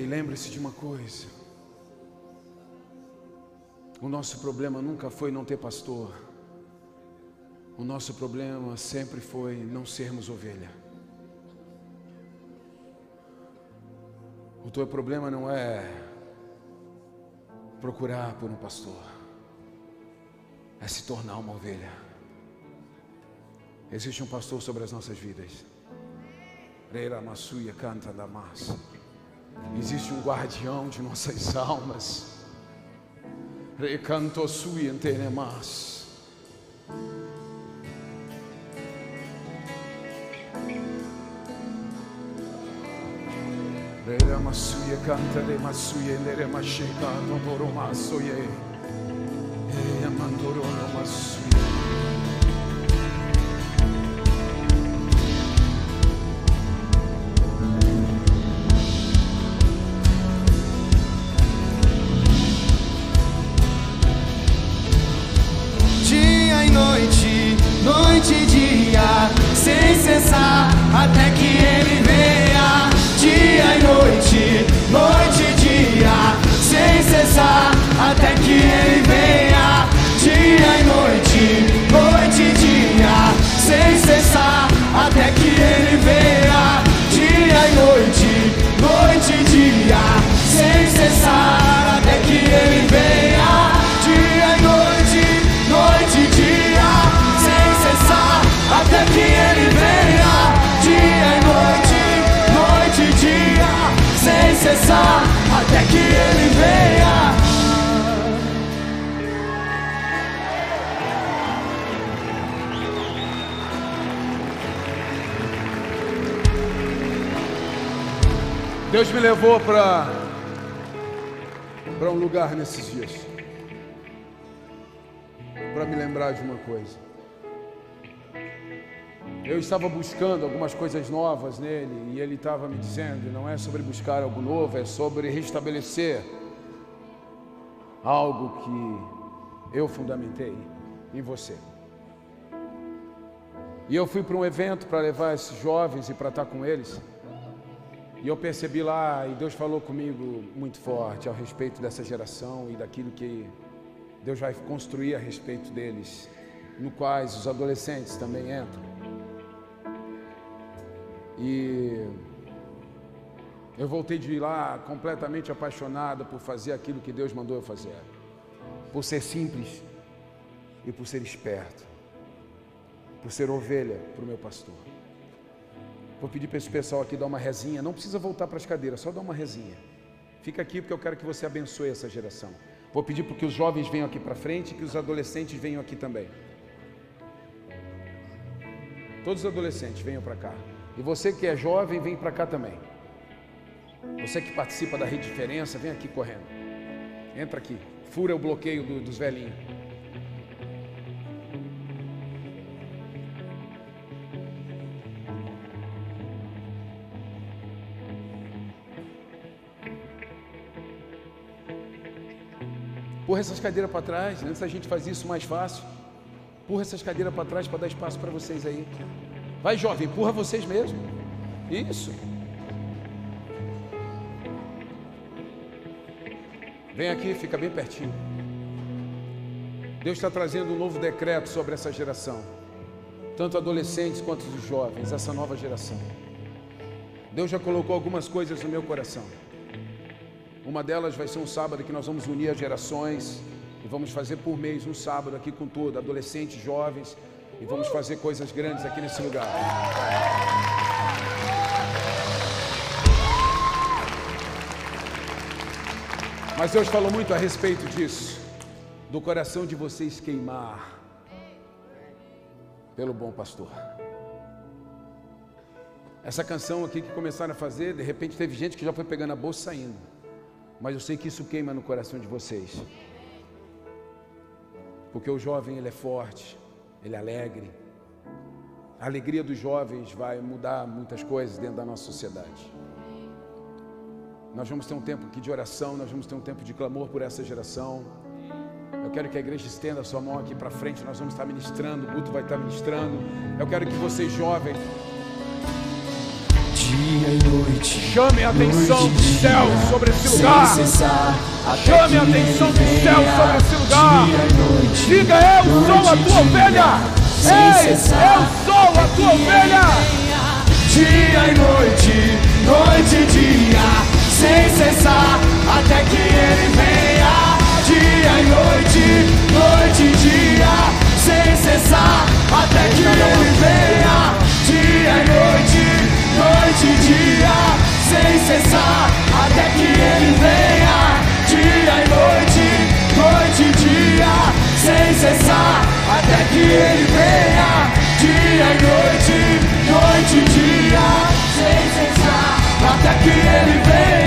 Lembre-se de uma coisa. O nosso problema nunca foi não ter pastor. O nosso problema sempre foi não sermos ovelha. O teu problema não é procurar por um pastor é se tornar uma ovelha. Existe um pastor sobre as nossas vidas. Reira Massuia canta da massa. Existe um guardião de nossas almas. Recanto sui entenemas. Reira Massuia canta de Massuia, Nere Macheka, Totoro até que cessar, até que ele venha. Deus me levou para para um lugar nesses dias. Para me lembrar de uma coisa. Eu estava buscando algumas coisas novas nele e ele estava me dizendo, não é sobre buscar algo novo, é sobre restabelecer algo que eu fundamentei em você. E eu fui para um evento para levar esses jovens e para estar com eles. E eu percebi lá, e Deus falou comigo muito forte a respeito dessa geração e daquilo que Deus vai construir a respeito deles, no quais os adolescentes também entram. E Eu voltei de lá completamente apaixonado por fazer aquilo que Deus mandou eu fazer. Por ser simples e por ser esperto. Por ser ovelha para o meu pastor. Vou pedir para esse pessoal aqui dar uma rezinha. Não precisa voltar para as cadeiras, só dar uma rezinha. Fica aqui porque eu quero que você abençoe essa geração. Vou pedir para que os jovens venham aqui para frente e que os adolescentes venham aqui também. Todos os adolescentes venham para cá. E você que é jovem, vem para cá também. Você que participa da Rede Diferença, vem aqui correndo. Entra aqui. Fura o bloqueio do- dos velhinhos. Empurra essas cadeiras para trás. Antes a gente fazia isso mais fácil. Empurra essas cadeiras para trás para dar espaço para vocês aí. Vai, jovem, empurra vocês mesmo. Isso. Vem aqui, fica bem pertinho. Deus está trazendo um novo decreto sobre essa geração, tanto adolescentes quanto os jovens, essa nova geração. Deus já colocou algumas coisas no meu coração. Uma delas vai ser um sábado que nós vamos unir as gerações e vamos fazer por mês um sábado aqui com todo, adolescentes, jovens, e vamos fazer coisas grandes aqui nesse lugar. Mas Deus falou muito a respeito disso, do coração de vocês queimar pelo bom pastor. Essa canção aqui que começaram a fazer, de repente teve gente que já foi pegando a bolsa e saindo. Mas eu sei que isso queima no coração de vocês. Porque o jovem ele é forte, ele é alegre. A alegria dos jovens vai mudar muitas coisas dentro da nossa sociedade. Nós vamos ter um tempo aqui de oração, nós vamos ter um tempo de clamor por essa geração. Eu quero que a igreja estenda a sua mão aqui para frente, nós vamos estar ministrando, o culto vai estar ministrando. Eu quero que vocês jovens Dia e noite. chamem a atenção do céu sobre esse lugar. Chame a atenção do céu sobre esse lugar. Diga, eu sou a tua ovelha. Ei, eu sou a tua ovelha. Dia e noite, noite e dia, sem cessar, até que ele venha. Dia e noite, noite e dia, sem cessar, até que ele venha. Noite e dia, sem cessar, até que ele venha. Dia e noite, noite e dia, sem cessar, até que ele venha. Dia e noite, noite e dia, sem cessar, até que ele venha.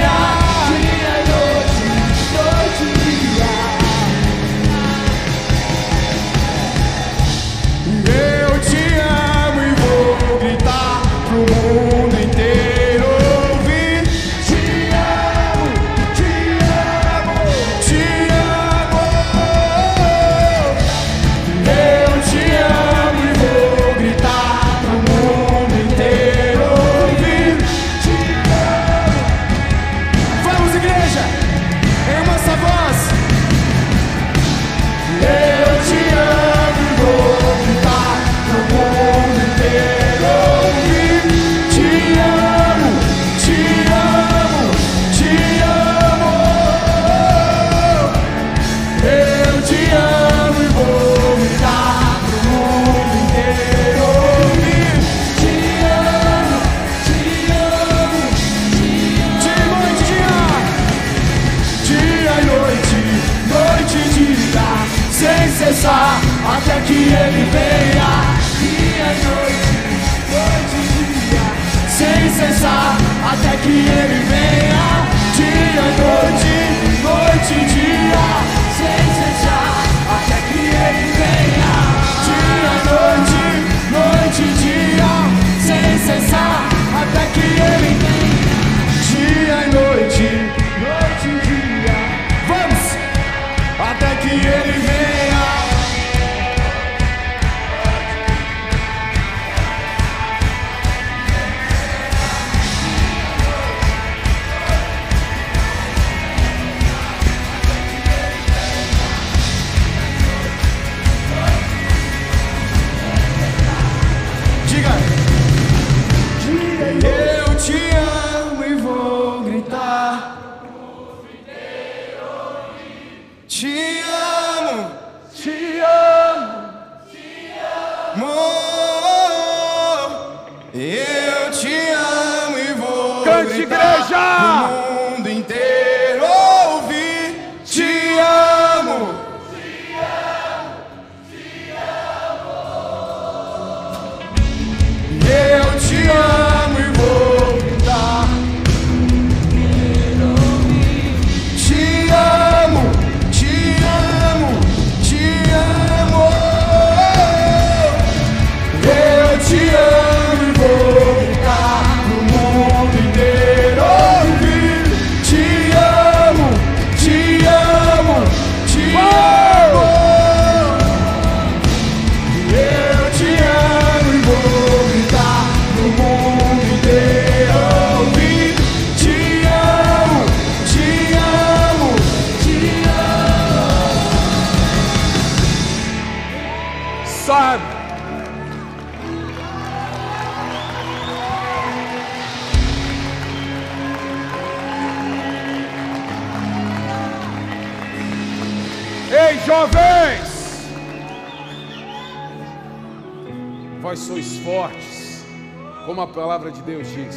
Palavra de Deus diz.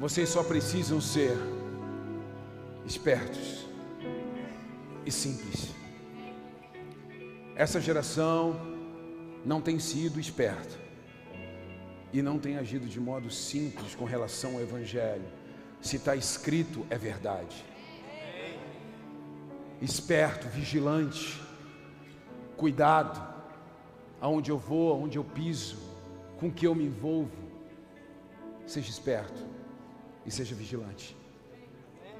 Vocês só precisam ser espertos e simples. Essa geração não tem sido esperta e não tem agido de modo simples com relação ao Evangelho. Se está escrito, é verdade. Esperto, vigilante, cuidado, aonde eu vou, aonde eu piso, com que eu me envolvo. Seja esperto e seja vigilante.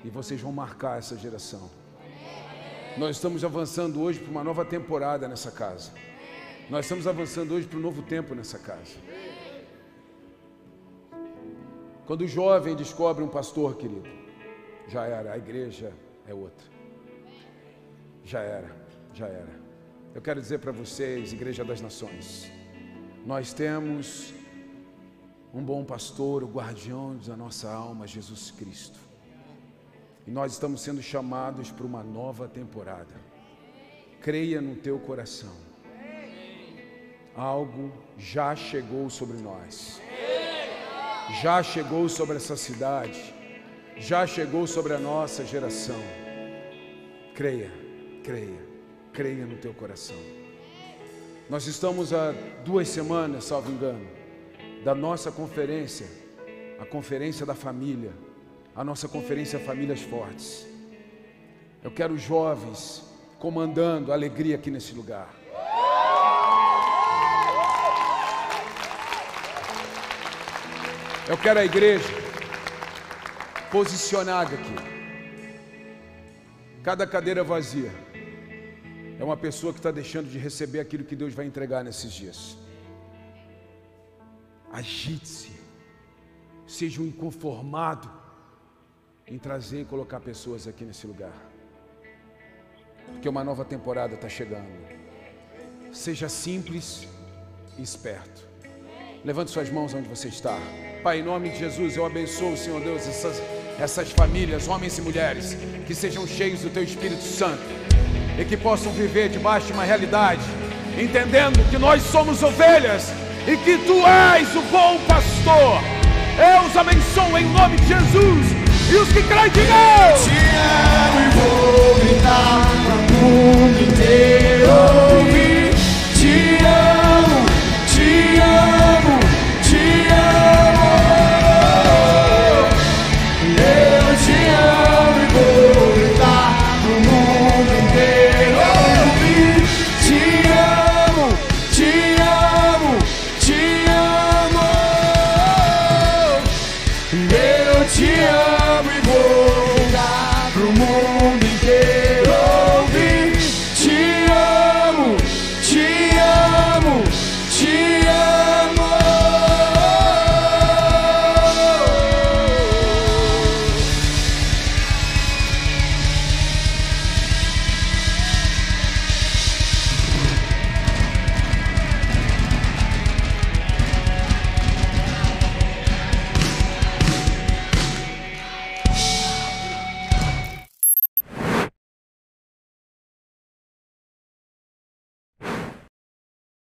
E vocês vão marcar essa geração. Nós estamos avançando hoje para uma nova temporada nessa casa. Nós estamos avançando hoje para um novo tempo nessa casa. Quando o jovem descobre um pastor, querido, já era, a igreja é outra. Já era, já era. Eu quero dizer para vocês, Igreja das Nações, nós temos um bom pastor, o guardião da nossa alma, Jesus Cristo. E nós estamos sendo chamados para uma nova temporada. Creia no teu coração. Algo já chegou sobre nós. Já chegou sobre essa cidade. Já chegou sobre a nossa geração. Creia, creia, creia no teu coração. Nós estamos há duas semanas, salvo engano, da nossa conferência, a conferência da família, a nossa conferência Famílias Fortes. Eu quero jovens comandando alegria aqui nesse lugar. Eu quero a igreja posicionada aqui. Cada cadeira vazia é uma pessoa que está deixando de receber aquilo que Deus vai entregar nesses dias. Agite-se, seja um inconformado em trazer e colocar pessoas aqui nesse lugar, porque uma nova temporada está chegando. Seja simples e esperto. Levante suas mãos onde você está. Pai, em nome de Jesus, eu abençoo, Senhor Deus, essas, essas famílias, homens e mulheres, que sejam cheios do Teu Espírito Santo e que possam viver debaixo de uma realidade, entendendo que nós somos ovelhas e que tu és o bom pastor. Eu os abençoo em nome de Jesus. E os que creem, digam: Eu te amo e vou gritar para o mundo inteiro.